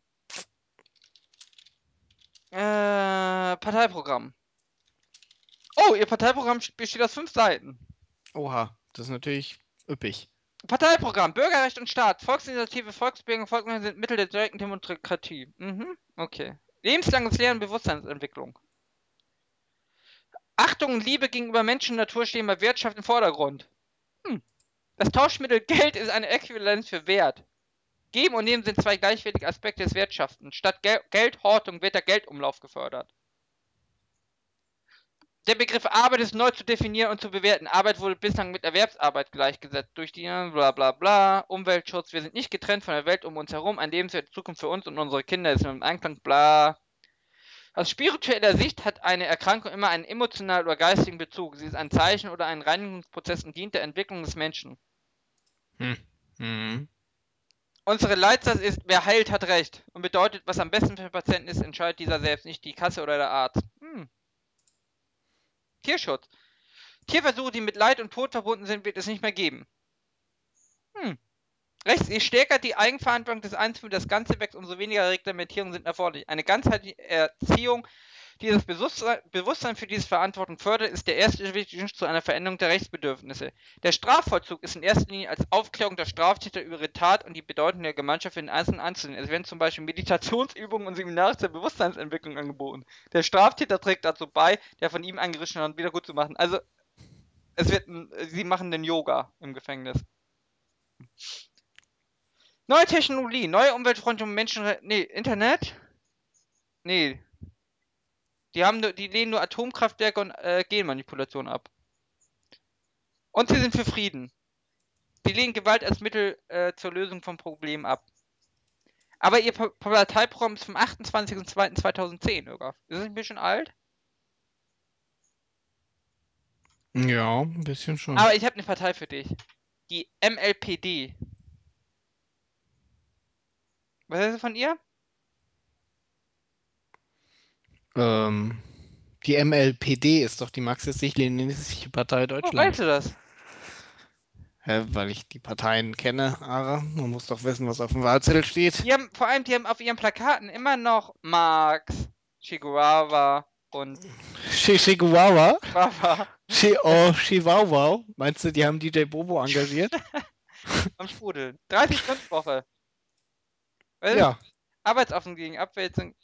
Äh, Parteiprogramm. Oh, Ihr Parteiprogramm besteht aus fünf Seiten. Oha, das ist natürlich üppig. Parteiprogramm, Bürgerrecht und Staat, Volksinitiative, Volksbildung, Volksmeinung sind Mittel der direkten Demokratie. Mhm, okay. Lebenslanges Lernen, Bewusstseinsentwicklung. Achtung und Liebe gegenüber Menschen und Natur stehen bei Wirtschaft im Vordergrund. Hm. Das Tauschmittel Geld ist eine Äquivalenz für Wert. Geben und Nehmen sind zwei gleichwertige Aspekte des Wirtschaften. Statt Gel Geldhortung wird der Geldumlauf gefördert. Der Begriff Arbeit ist neu zu definieren und zu bewerten. Arbeit wurde bislang mit Erwerbsarbeit gleichgesetzt. Durch die bla bla bla, Umweltschutz. Wir sind nicht getrennt von der Welt um uns herum. Ein lebenswerte Zukunft für uns und unsere Kinder ist im Einklang, bla. Aus spiritueller Sicht hat eine Erkrankung immer einen emotionalen oder geistigen Bezug. Sie ist ein Zeichen oder ein Reinigungsprozess und dient der Entwicklung des Menschen. Mhm. Unsere Leitsatz ist, wer heilt, hat Recht. Und bedeutet, was am besten für den Patienten ist, entscheidet dieser selbst, nicht die Kasse oder der Arzt. Hm. Tierschutz. Tierversuche, die mit Leid und Tod verbunden sind, wird es nicht mehr geben. Hm. Rechts, je stärker die Eigenverantwortung des Einzelnen das Ganze wächst, umso weniger Reglementierungen sind erforderlich. Eine ganzheitliche Erziehung, die das Bewusstsein, für diese Verantwortung fördert, ist der erste Schritt zu einer Veränderung der Rechtsbedürfnisse. Der Strafvollzug ist in erster Linie als Aufklärung der Straftäter über ihre Tat und die Bedeutung der Gemeinschaft für den Einzelnen anzusehen. Es werden zum Beispiel Meditationsübungen und Seminare zur Bewusstseinsentwicklung angeboten. Der Straftäter trägt dazu bei, der von ihm angerissene Hand wieder gut zu machen. Also, es wird, sie machen den Yoga im Gefängnis. Neue Technologie, neue umweltfreundliche Menschen, nee, Internet? Nee. Die haben nur, die lehnen nur Atomkraftwerke und äh, Genmanipulation ab. Und sie sind für Frieden. Die lehnen Gewalt als Mittel äh, zur Lösung von Problemen ab. Aber ihr Pa- Parteiprogramm ist vom 28.02.2010, Irga. Ist das ein bisschen alt? Ja, ein bisschen schon. Aber ich habe eine Partei für dich. Die MLPD. Was ist das von ihr? Ähm, die MLPD ist doch die marxistisch-leninistische Partei Oh, weißt Deutschlands. du das? Hä, weil ich die Parteien kenne, Ara. Man muss doch wissen, was auf dem Wahlzettel steht. Die haben, vor allem, die haben auf ihren Plakaten immer noch Marx, Guevara und? Guevara Che oh, Chihuahua. Meinst du, die haben DJ Bobo engagiert? am Sprudeln. 30 Stunden Woche. Weißt du? ja. Arbeitsaffen gegen Abwälzung.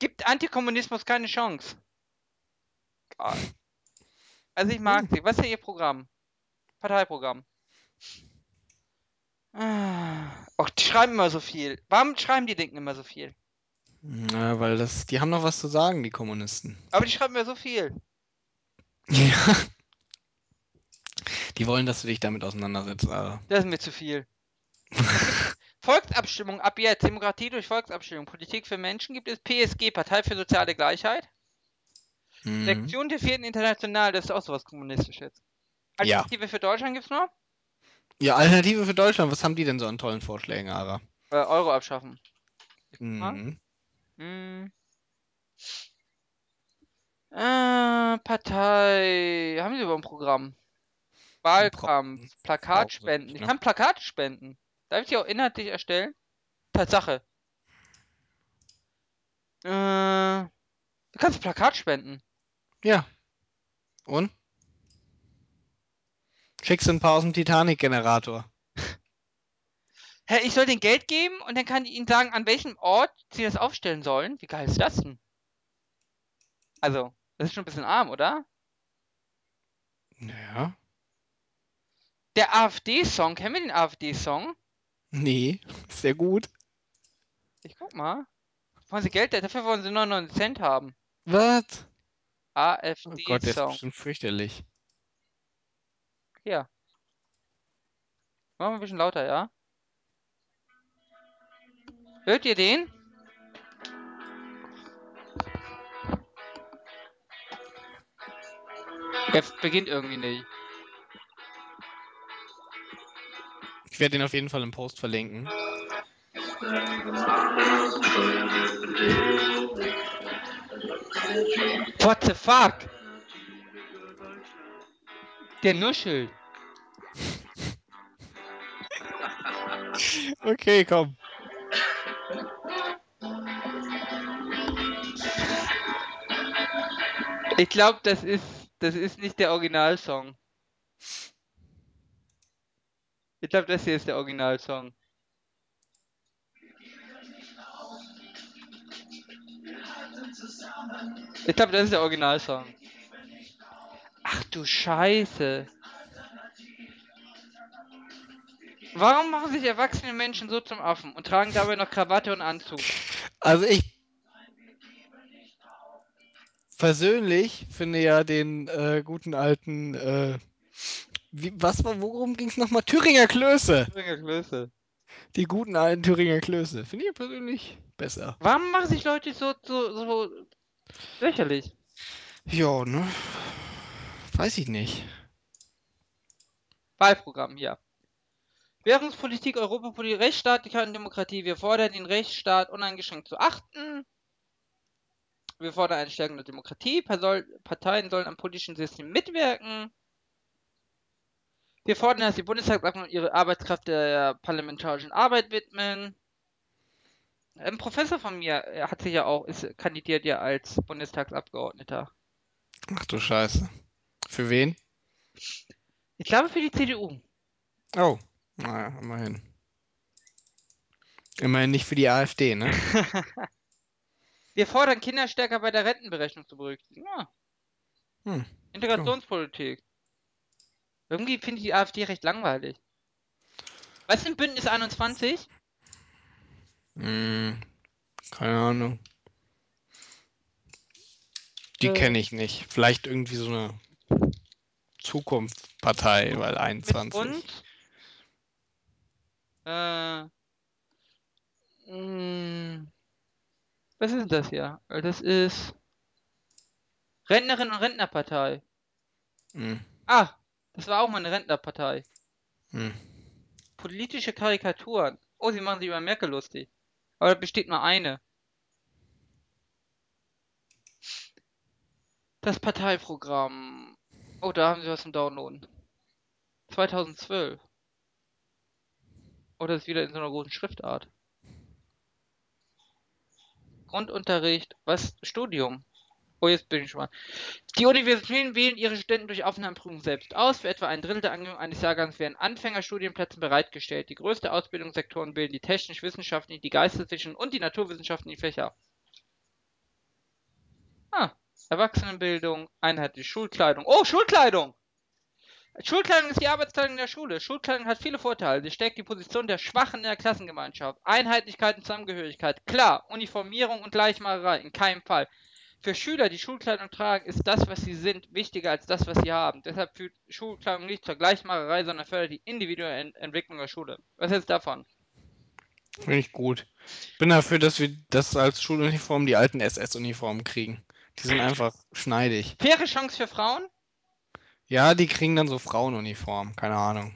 Gibt Antikommunismus keine Chance. Geil. Also ich mag Hm. sie. Was ist denn ihr Programm? Parteiprogramm. Ah. Och, die schreiben immer so viel. Warum schreiben die Linken immer so viel? Ja, weil das, die haben noch was zu sagen, die Kommunisten. Aber die schreiben immer so viel. Ja. Die wollen, dass du dich damit auseinandersetzt, Ara. Das ist mir zu viel. Volksabstimmung ab jetzt. Demokratie durch Volksabstimmung. Politik für Menschen gibt es PSG, Partei für soziale Gleichheit. Mhm. Lektion der vierten International, das ist auch sowas Kommunistisches. Ja. Alternative für Deutschland gibt's noch? Ja, Alternative für Deutschland, was haben die denn so an tollen Vorschlägen, Ara? Äh, Euro abschaffen. Mhm. Hm. Äh, Partei. Haben sie überhaupt ein Programm? Wahlkampf, Plakat brauchen sie spenden. nicht, Ich kann Plakate spenden. Darf ich die auch inhaltlich erstellen? Tatsache. Äh, du kannst Plakat spenden. Ja. Und? Schickst ein paar aus dem Titanic-Generator. Hä, ich soll denen Geld geben und dann kann ich ihnen sagen, an welchem Ort sie das aufstellen sollen? Wie geil ist das denn? Also, das ist schon ein bisschen arm, oder? Ja. Der AfD-Song, kennen wir den AfD-Song? Nee, sehr gut. Ich guck mal. Wollen sie Geld? Dafür wollen sie 99 Cent haben. Was? Oh Gott, der ist AfD-Song. bestimmt fürchterlich. Hier. Machen wir ein bisschen lauter, ja? Hört ihr den? Der beginnt irgendwie nicht. Ich werde den auf jeden Fall im Post verlinken. What the fuck? Der nuschelt. Okay, komm. Ich glaube, das ist, das ist nicht der Originalsong. Ich glaube, das hier ist der Originalsong. Ich glaube, das ist der Originalsong. Ach du Scheiße. Warum machen sich erwachsene Menschen so zum Affen und tragen dabei noch Krawatte und Anzug? Also ich persönlich finde ja den äh, guten alten, äh, wie, was war, worum ging es nochmal? Thüringer Klöße. Thüringer Klöße. Die guten alten Thüringer Klöße. Finde ich persönlich besser. Warum machen sich Leute so, so, so lächerlich? Ja, ne? Weiß ich nicht. Wahlprogramm hier. Währungspolitik, Europapolitik, Rechtsstaatlichkeit und Demokratie. Wir fordern den Rechtsstaat uneingeschränkt zu achten. Wir fordern eine Stärkung der Demokratie. Parteien sollen am politischen System mitwirken. Wir fordern, dass die Bundestagsabgeordneten ihre Arbeitskraft der parlamentarischen Arbeit widmen. Ein Professor von mir hat sich ja auch, ist, kandidiert ja als Bundestagsabgeordneter. Ach du Scheiße. Für wen? Ich glaube für die CDU. Oh, naja, immerhin. Immerhin nicht für die AfD, ne? Wir fordern Kinder stärker bei der Rentenberechnung zu berücksichtigen. Ja. Hm, Integrationspolitik. Irgendwie finde ich die AfD recht langweilig. Was ist denn Bündnis 21? Hm, keine Ahnung. Die Äh. kenne ich nicht. Vielleicht irgendwie so eine Zukunftspartei, weil Mit 21. uns? Äh. Mh, was ist denn das hier? Das ist Rentnerinnen und Rentnerpartei. Hm. Ah, das war auch mal eine Rentnerpartei. Hm. Politische Karikaturen. Oh, sie machen sich über Merkel lustig. Aber da besteht nur eine. Das Parteiprogramm. Oh, da haben sie was zum Downloaden. 2012. Oder ist wieder in so einer großen Schriftart. Grundunterricht, was? Studium. Oh, jetzt bin ich schon mal. Die Universitäten wählen ihre Studenten durch Aufnahmeprüfung selbst aus. Für etwa ein Drittel der Angehörigen eines Jahrgangs werden Anfängerstudienplätze bereitgestellt. Die größte Ausbildungssektoren bilden die technisch-wissenschaftlichen, die geistlichen und die naturwissenschaftlichen Fächer. Ah, Erwachsenenbildung, einheitliche Schulkleidung. Oh, Schulkleidung! Schulkleidung ist die Arbeitskleidung der Schule. Schulkleidung hat viele Vorteile. Sie stärkt die Position der Schwachen in der Klassengemeinschaft. Einheitlichkeit und Zusammengehörigkeit. Klar, Uniformierung und Gleichmacherei in keinem Fall. Für Schüler, die Schulkleidung tragen, ist das, was sie sind, wichtiger als das, was sie haben. Deshalb führt Schulkleidung nicht zur Gleichmacherei, sondern fördert die individuelle Ent Entwicklung der Schule. Was hältst du davon? Finde ich gut. Ich bin dafür, dass wir das als Schuluniform die alten SS-Uniformen kriegen. Die sind einfach schneidig. Faire Chance für Frauen? Ja, die kriegen dann so Frauenuniformen. Keine Ahnung.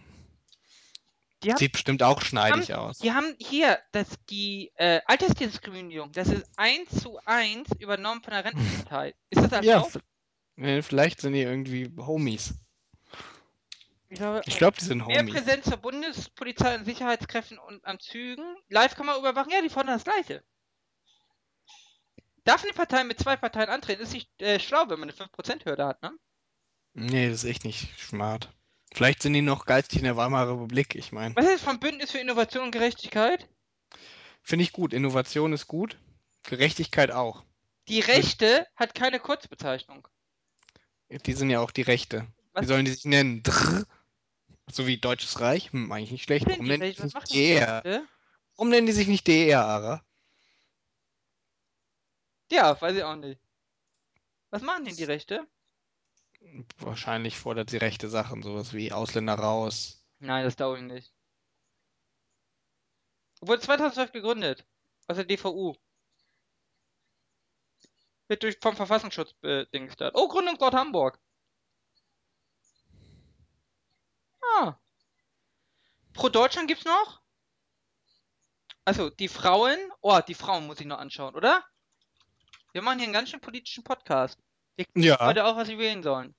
Die haben, Sieht bestimmt auch schneidig haben, aus. die haben hier, dass die äh, Altersdiskriminierung, das ist eins zu eins übernommen von der Rentenpartei. Ist das Ja, erlaubt? äh, vielleicht sind die irgendwie Homies. Ich glaube, Ich glaube, die sind Mehr Homies. Präsenz zur Bundespolizei und Sicherheitskräften und an Zügen. Live-Kamera überwachen, ja, die fordern das Gleiche. Darf eine Partei mit zwei Parteien antreten? Ist nicht äh, schlau, wenn man eine 5%-Hürde hat, ne? Nee, das ist echt nicht smart. Vielleicht sind die noch geistig in der Weimarer Republik. Ich meine, Was ist vom Bündnis für Innovation und Gerechtigkeit? finde ich gut. Innovation ist gut. Gerechtigkeit auch. Die Rechte hat keine Kurzbezeichnung. Die sind ja auch die Rechte. Wie Was sollen die sich nennen? Drrr. So wie Deutsches Reich? Hm, eigentlich nicht schlecht. Warum nennen die sich nicht die DER? Warum nennen die sich nicht DER, Ara? Ja, weiß ich auch nicht. Was machen denn die Rechte? Wahrscheinlich fordert sie rechte Sachen, sowas wie Ausländer raus. Nein, das glaube ich nicht. Wurde 2012 gegründet. Aus der DVU. Wird durch, vom Verfassungsschutz bedingst. Oh, Gründungsort Hamburg. Ah. Pro Deutschland gibt's noch? Also, die Frauen. Oh, die Frauen muss ich noch anschauen, oder? Wir machen hier einen ganz schön politischen Podcast. Wir klären Ja, heute auch, was sie wählen sollen.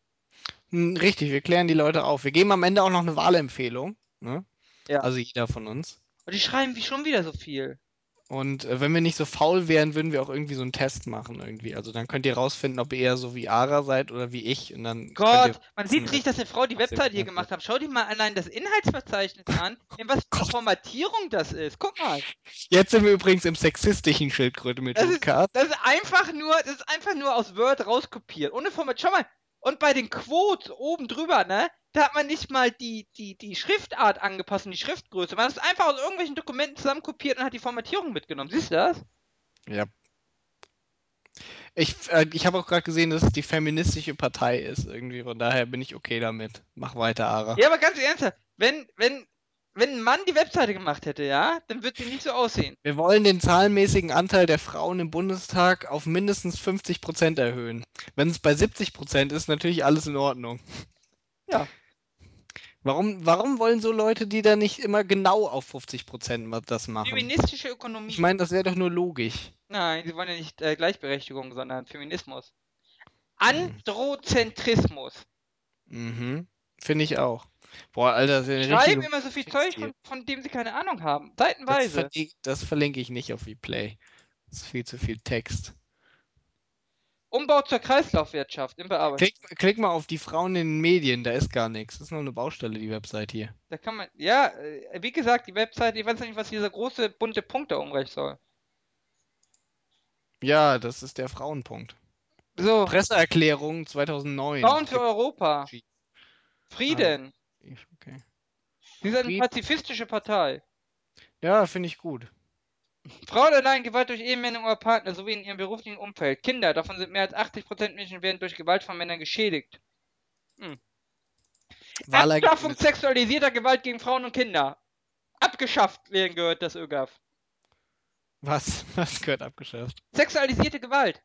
hm, richtig, wir klären die Leute auf. Wir geben am Ende auch noch eine Wahlempfehlung. Ne? Ja. Also jeder von uns. Und die schreiben wie schon wieder so viel. Und äh, wenn wir nicht so faul wären, würden wir auch irgendwie so einen Test machen irgendwie. Also dann könnt ihr rausfinden, ob ihr eher so wie Ara seid oder wie ich. Und dann Gott, ihr man sieht nicht, dass eine Frau die Webseite hier gemacht hat. Schau dir mal allein das Inhaltsverzeichnis an, in was für Formatierung das ist. Guck mal. Jetzt sind wir übrigens im sexistischen Schildkröte mit Das ist, Card. das ist einfach nur, das ist einfach nur aus Word rauskopiert. Ohne Format. Schau mal. Und bei den Quotes oben drüber, ne? Da hat man nicht mal die, die, die Schriftart angepasst und die Schriftgröße. Man hat es einfach aus irgendwelchen Dokumenten zusammenkopiert und hat die Formatierung mitgenommen. Siehst du das? Ja. Ich, äh, ich habe auch gerade gesehen, dass es die feministische Partei ist irgendwie. Von daher bin ich okay damit. Mach weiter, Ara. Ja, aber ganz ernsthaft, wenn, wenn, wenn ein Mann die Webseite gemacht hätte, ja, dann würde sie nicht so aussehen. Wir wollen den zahlenmäßigen Anteil der Frauen im Bundestag auf mindestens 50% erhöhen. Wenn es bei 70% ist, natürlich alles in Ordnung. Ja. Warum, warum wollen so Leute, die da nicht immer genau auf 50% ma- das machen? Feministische Ökonomie. Ich meine, das wäre doch nur logisch. Nein, sie wollen ja nicht äh, Gleichberechtigung, sondern Feminismus. Androzentrismus. Mhm. Finde ich auch. Boah, Alter, das ist eine Schreiben immer so viel Zeug, von, von dem sie keine Ahnung haben. Das, Seitenweise. verlinke, das verlinke ich nicht auf Replay. Das ist viel zu viel Text. Umbau zur Kreislaufwirtschaft im Bearbeitung. Klick, klick mal auf die Frauen in den Medien, da ist gar nichts. Das ist nur eine Baustelle, die Website hier. Da kann man, ja, äh, wie gesagt, die Webseite, ich weiß nicht, was dieser große bunte Punkt da umreicht soll. Ja, das ist der Frauenpunkt. So, Presseerklärung 2009. Frauen für Europa. Frieden. Okay. Sie sind eine pazifistische Partei. Ja, finde ich gut. Frauen erleiden Gewalt durch Ehemänner oder Partner sowie in ihrem beruflichen Umfeld. Kinder, davon sind mehr als 80% Menschen werden durch Gewalt von Männern geschädigt. Abschaffung Wahlergebnis. sexualisierter Gewalt gegen Frauen und Kinder. Abgeschafft werden gehört das ÖGAF. Was? Was gehört abgeschafft? Sexualisierte Gewalt.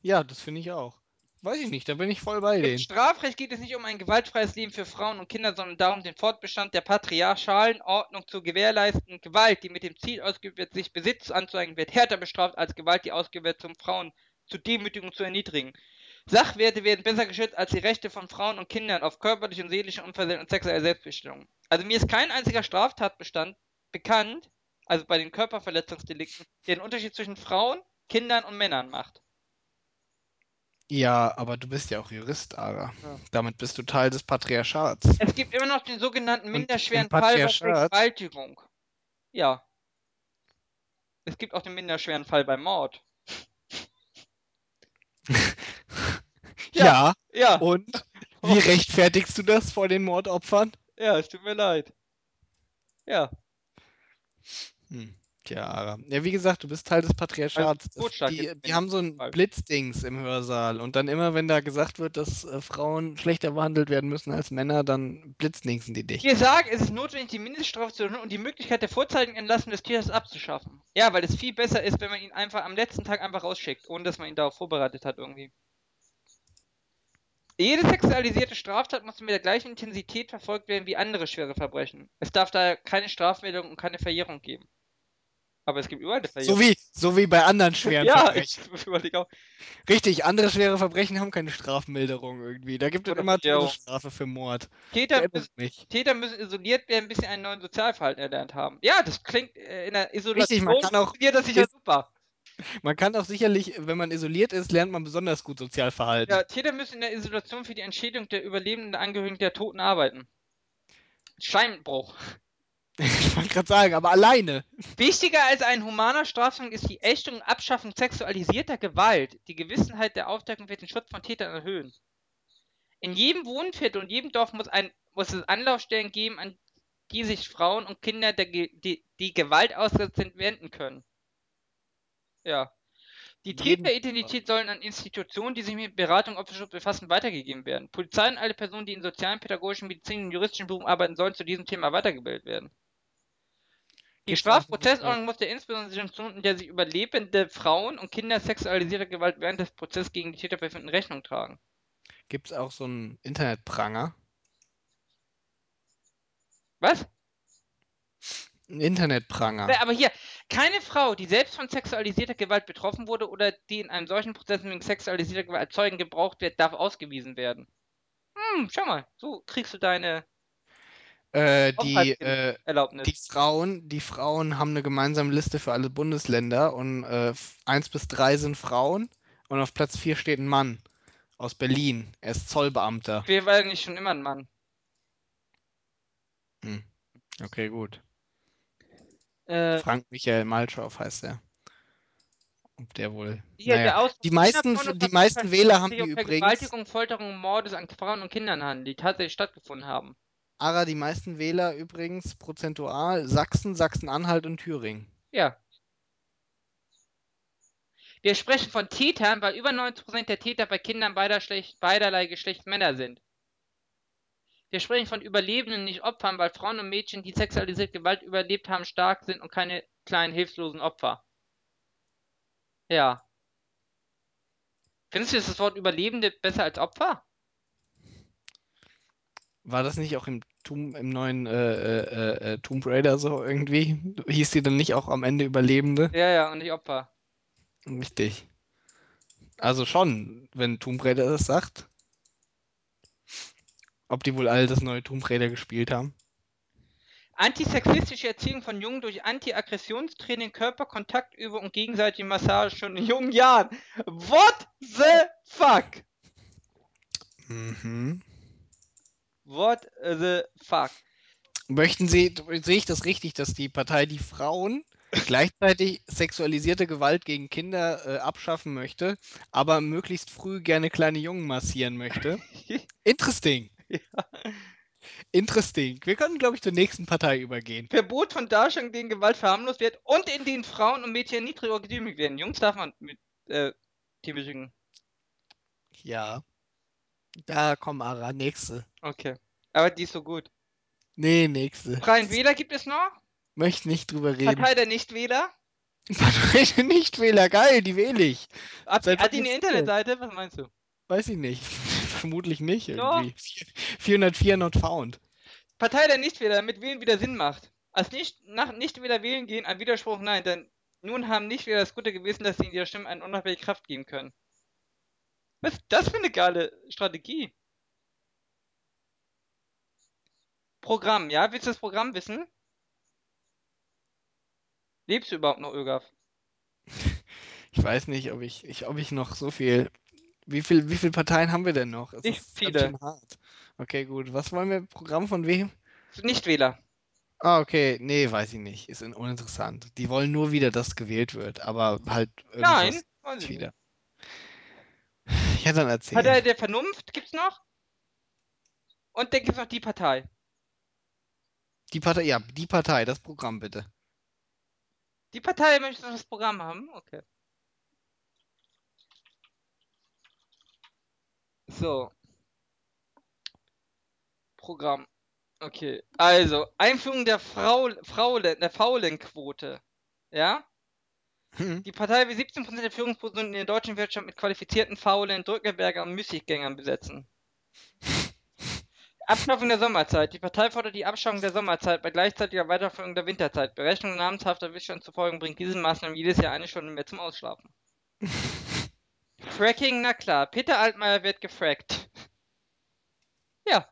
Ja, das finde ich auch. Weiß ich nicht, da bin ich voll bei Im denen. Strafrecht geht es nicht um ein gewaltfreies Leben für Frauen und Kinder, sondern darum, den Fortbestand der patriarchalen Ordnung zu gewährleisten. Gewalt, die mit dem Ziel ausgeübt wird, sich Besitz anzueignen, wird härter bestraft als Gewalt, die ausgeübt wird, um Frauen zu demütigen, zu erniedrigen. Sachwerte werden besser geschützt als die Rechte von Frauen und Kindern auf körperliche und seelische Unversehrtheit und sexuelle Selbstbestimmung. Also mir ist kein einziger Straftatbestand bekannt, also bei den Körperverletzungsdelikten, der den Unterschied zwischen Frauen, Kindern und Männern macht. Ja, aber du bist ja auch Jurist, Ara. Ja. Damit bist du Teil des Patriarchats. Es gibt immer noch den sogenannten minderschweren Fall bei Vergewaltigung. Ja. Es gibt auch den minderschweren Fall bei Mord. Ja, Ja, und wie rechtfertigst du das vor den Mordopfern? ja, es tut mir leid. Ja, Hm. Ara. Ja, wie gesagt, du bist Teil des Patriarchats. Das- Totschlag die, die haben so ein. Blitzdings im Hörsaal und dann immer, wenn da gesagt wird, dass äh, Frauen schlechter behandelt werden müssen als Männer, dann blitzdingsen die dich. wir sagen, es ist notwendig, die Mindeststrafe zu erhöhen und die Möglichkeit der vorzeitigen Entlassung des Tieres abzuschaffen. Ja, weil es viel besser ist, wenn man ihn einfach am letzten Tag einfach rausschickt, ohne dass man ihn darauf vorbereitet hat irgendwie. Jede sexualisierte Straftat muss mit der gleichen Intensität verfolgt werden wie andere schwere Verbrechen. Es darf daher keine Strafmeldung und keine Verjährung geben. Aber es gibt überall Verjährung. So wie, so wie bei anderen schweren ja, Verbrechen. ich überlege auch. Richtig, andere schwere Verbrechen haben keine Strafmilderung irgendwie. Da gibt es immer. Todesstrafe für Mord. Täter müssen. Täter müssen isoliert werden, bis sie einen neuen Sozialverhalten erlernt haben. Ja, das klingt äh, in der Isolation. Richtig, man kann auch- das sicher super. Man kann auch sicherlich, wenn man isoliert ist, lernt man besonders gut Sozialverhalten. Ja, Täter müssen in der Isolation für die Entschädigung der überlebenden Angehörigen der Toten arbeiten. Scheinbruch. Ich wollte gerade sagen, aber alleine. Wichtiger als ein humaner Strafzwang ist die Ächtung und Abschaffung sexualisierter Gewalt. Die Gewissenheit der Aufdeckung wird den Schutz von Tätern erhöhen. In jedem Wohnviertel und jedem Dorf muss, ein, muss es Anlaufstellen geben, an die sich Frauen und Kinder, der, die, die Gewalt ausgesetzt sind, wenden können. Ja. Die Täteridentität sollen an Institutionen, die sich mit Beratung und Opferschutz befassen, weitergegeben werden. Polizei und alle Personen, die in sozialen, pädagogischen, medizinischen und juristischen Berufen arbeiten, sollen zu diesem Thema weitergebildet werden. Die Strafprozessordnung muss der insbesondere Situation, in der sich Überlebende Frauen und Kinder sexualisierter Gewalt während des Prozesses gegen die Täter befinden, Rechnung tragen. Gibt es auch so einen Internetpranger? Was? Ein Internetpranger. Ja, aber hier, keine Frau, die selbst von sexualisierter Gewalt betroffen wurde oder die in einem solchen Prozess wegen sexualisierter Gewalt als Zeugen gebraucht wird, darf ausgewiesen werden. Hm, schau mal, so kriegst du deine Äh, die, Aufenthaltserlaubnis. äh, die Frauen, die Frauen haben eine gemeinsame Liste für alle Bundesländer und äh, 1 bis 3 sind Frauen und auf Platz 4 steht ein Mann aus Berlin. Er ist Zollbeamter. Wir waren nicht schon immer ein Mann. Okay, gut. Äh, Frank Michael Malschow heißt er. Ob der wohl. hier, naja. der Die meisten, die meisten Wähler haben die übrigens. Vergewaltigung, Folterung und Mordes an Frauen und Kindern handeln, die tatsächlich stattgefunden haben. Ara, die meisten Wähler übrigens prozentual Sachsen, Sachsen-Anhalt und Thüringen. Ja. Wir sprechen von Tätern, weil über 90% der Täter bei Kindern beider Schlech- beiderlei Geschlechts Männer sind. Wir sprechen von Überlebenden, nicht Opfern, weil Frauen und Mädchen, die sexualisierte Gewalt überlebt haben, stark sind und keine kleinen hilflosen Opfer. Ja. Findest du das Wort Überlebende besser als Opfer? War das nicht auch im, Tomb, im neuen äh, äh, äh, Tomb Raider so irgendwie? Hieß die dann nicht auch am Ende Überlebende? Ja, ja, und nicht Opfer. Richtig. Also schon, wenn Tomb Raider das sagt. Ob die wohl alle das neue Tomb Raider gespielt haben? Antisexistische Erziehung von Jungen durch Anti-Aggressionstraining, Körperkontaktübung und gegenseitige Massage schon in jungen Jahren. What the fuck? Mhm. What the fuck? Möchten Sie, sehe ich das richtig, dass die Partei die Frauen gleichzeitig sexualisierte Gewalt gegen Kinder äh, abschaffen möchte, aber möglichst früh gerne kleine Jungen massieren möchte? Interesting. Interesting. Wir können, glaube ich, zur nächsten Partei übergehen. Verbot von Darstellungen, denen Gewalt verharmlost wird und in denen Frauen und Mädchen niedriger gedemütigt werden. Jungs darf man mit äh, demütigen. Ja. Da komm, Ara, nächste. Okay. Aber die ist so gut. Nee, nächste. Freien Wähler gibt es noch? Möchte nicht drüber reden. Partei der Nichtwähler? Partei der Nichtwähler, geil, die wähle ich. Hat, Seit hat die eine? Internetseite? Was meinst du? Weiß ich nicht. Vermutlich nicht irgendwie. 404 not found. Partei der Nichtwähler, damit Wählen wieder Sinn macht. Als nicht, nach Nichtwähler wählen gehen, ein Widerspruch, nein, denn nun haben Nichtwähler das gute Gewissen, dass sie in ihrer Stimme eine unabhängige Kraft geben können. Was ist das für eine geile Strategie? Programm, ja? Willst du das Programm wissen? Lebst du überhaupt noch, Ögaf? Ich weiß nicht, ob ich, ich, ob ich noch so viel. Wie viel, wie viele Parteien haben wir denn noch? Es Nicht viele. Okay, gut. Was wollen wir? Programm von wem? Nichtwähler. Ah, okay. Nee, weiß ich nicht. Ist un- uninteressant. Die wollen nur wieder, dass gewählt wird, aber halt irgendwas Nein, wollen sie nicht. Wieder. Ja, dann erzähl. Partei der Vernunft gibt's noch. Und dann gibt's noch die Partei. Die Partei, ja, die Partei, das Programm bitte. Die Partei möchte das Programm haben? Okay. So. Programm. Okay. Also, Einführung der Frau, Fraulen, der Faulenquote. Ja? Hm. Die Partei will 17% der Führungspositionen in der deutschen Wirtschaft mit qualifizierten Faulen, Drückerberger und Müßiggängern besetzen. Abschaffung der Sommerzeit. Die Partei fordert die Abschaffung der Sommerzeit bei gleichzeitiger Weiterführung der Winterzeit. Berechnungen namenshafter Wissenschaftler zufolge bringt diese Maßnahme jedes Jahr eine Stunde mehr zum Ausschlafen. Fracking, na klar. Peter Altmaier wird gefrackt. Ja.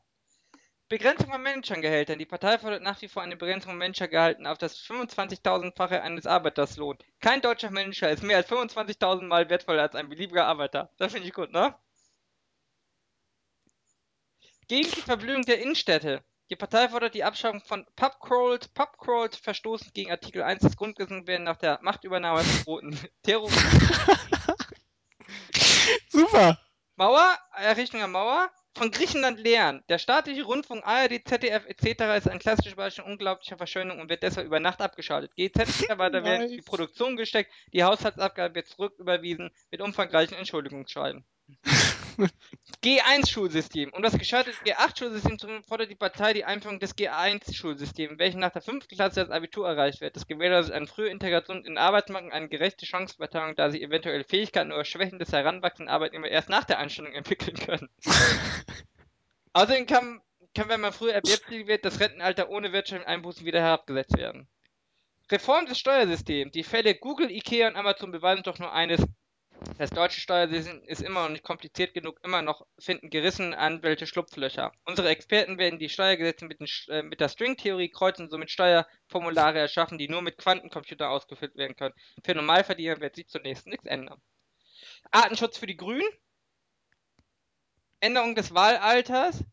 Begrenzung von Menschengehältern. Die Partei fordert nach wie vor eine Begrenzung von Menschengehalten auf das 25.000-fache eines Arbeiterslohns. Kein deutscher Manager ist mehr als 25.000 Mal wertvoller als ein beliebiger Arbeiter. Das finde ich gut, ne? Gegen die Verblühung der Innenstädte. Die Partei fordert die Abschaffung von Pubcrawls. Pubcrawls verstoßen gegen Artikel 1 des Grundgesetzes werden nach der Machtübernahme verboten. Terror Super. Mauer, Errichtung der Mauer, von Griechenland lernen. Der staatliche Rundfunk, ARD, ZDF etc. ist ein klassisches Beispiel unglaublicher Verschwendung und wird deshalb über Nacht abgeschaltet. GZ-Mitarbeiter werden in die Nice. Produktion gesteckt, die Haushaltsabgabe wird zurücküberwiesen mit umfangreichen Entschuldigungsschreiben. G1-Schulsystem. Um das gescheiterte G8-Schulsystem zu fordert die Partei die Einführung des G1-Schulsystems, welches nach der fünften Klasse das Abitur erreicht wird. Das gewährleistet eine frühe Integration in den Arbeitsmarkt und eine gerechte Chancenverteilung, da sie eventuelle Fähigkeiten oder Schwächen des heranwachsenden Arbeitnehmers erst nach der Anstellung entwickeln können. Außerdem kann, kann, wenn man früher erwerbstätig wird, das Rentenalter ohne wirtschaftliche Einbußen wieder herabgesetzt werden. Reform des Steuersystems. Die Fälle Google, Ikea und Amazon beweisen doch nur eines. Das deutsche Steuersystem ist immer noch nicht kompliziert genug, immer noch finden gerissene Anwälte Schlupflöcher. Unsere Experten werden die Steuergesetze mit, den, äh, mit der Stringtheorie kreuzen und somit Steuerformulare erschaffen, die nur mit Quantencomputern ausgefüllt werden können. Für Normalverdiener wird sich zunächst nichts ändern. Artenschutz für die Grünen. Änderung des Wahlalters.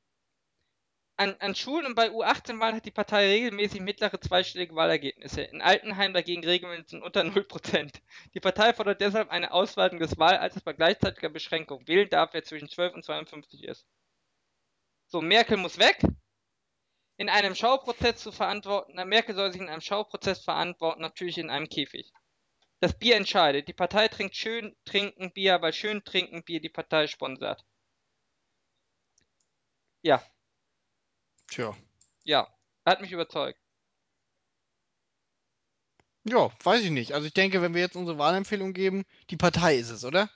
An, an Schulen und bei U18-Wahlen hat die Partei regelmäßig mittlere zweistellige Wahlergebnisse. In Altenheim dagegen regelmäßig unter 0%. Die Partei fordert deshalb eine Ausweitung des Wahlalters bei gleichzeitiger Beschränkung. Wählen darf, wer zwischen 12 und 52 ist. So, Merkel muss weg. In einem Schauprozess zu verantworten, na, Merkel soll sich in einem Schauprozess verantworten, natürlich in einem Käfig. Das Bier entscheidet. Die Partei trinkt schön trinken Bier, weil schön trinken Bier die Partei sponsert. Ja, Tja. ja, hat mich überzeugt. Ja, weiß ich nicht. Also ich denke, wenn wir jetzt unsere Wahlempfehlung geben, die Partei ist es, oder?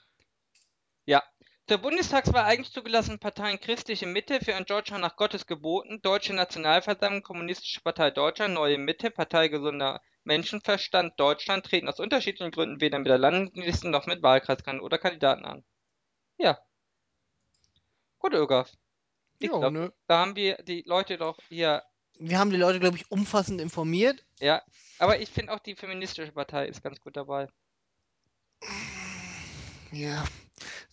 Ja. Zur Bundestagswahl eigentlich zugelassenen Parteien Christliche Mitte für ein Deutschland nach Gottes Geboten, Deutsche Nationalversammlung, Kommunistische Partei Deutschland, Neue Mitte, Partei Gesunder Menschenverstand Deutschland treten aus unterschiedlichen Gründen weder mit der Landesliste noch mit Wahlkreiskandidaten oder Kandidaten an. Ja. Gut, Ögaf. Ich Ja, glaub, ne? da haben wir die Leute doch hier, Wir haben die Leute, glaube ich, umfassend informiert. ja. Aber ich finde auch die feministische Partei ist ganz gut dabei. Ja.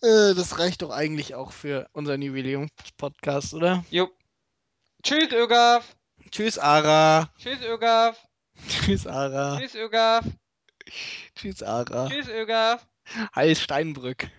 Äh, das reicht doch eigentlich auch für unseren Jubiläumspodcast, oder? Jo. Tschüss, Ögaf. Tschüss, Ara. Tschüss, Ögaf. Tschüss, Ara. Tschüss, Ögaf. Tschüss, Ara. Tschüss, Ögaf. Heil Steinbrück.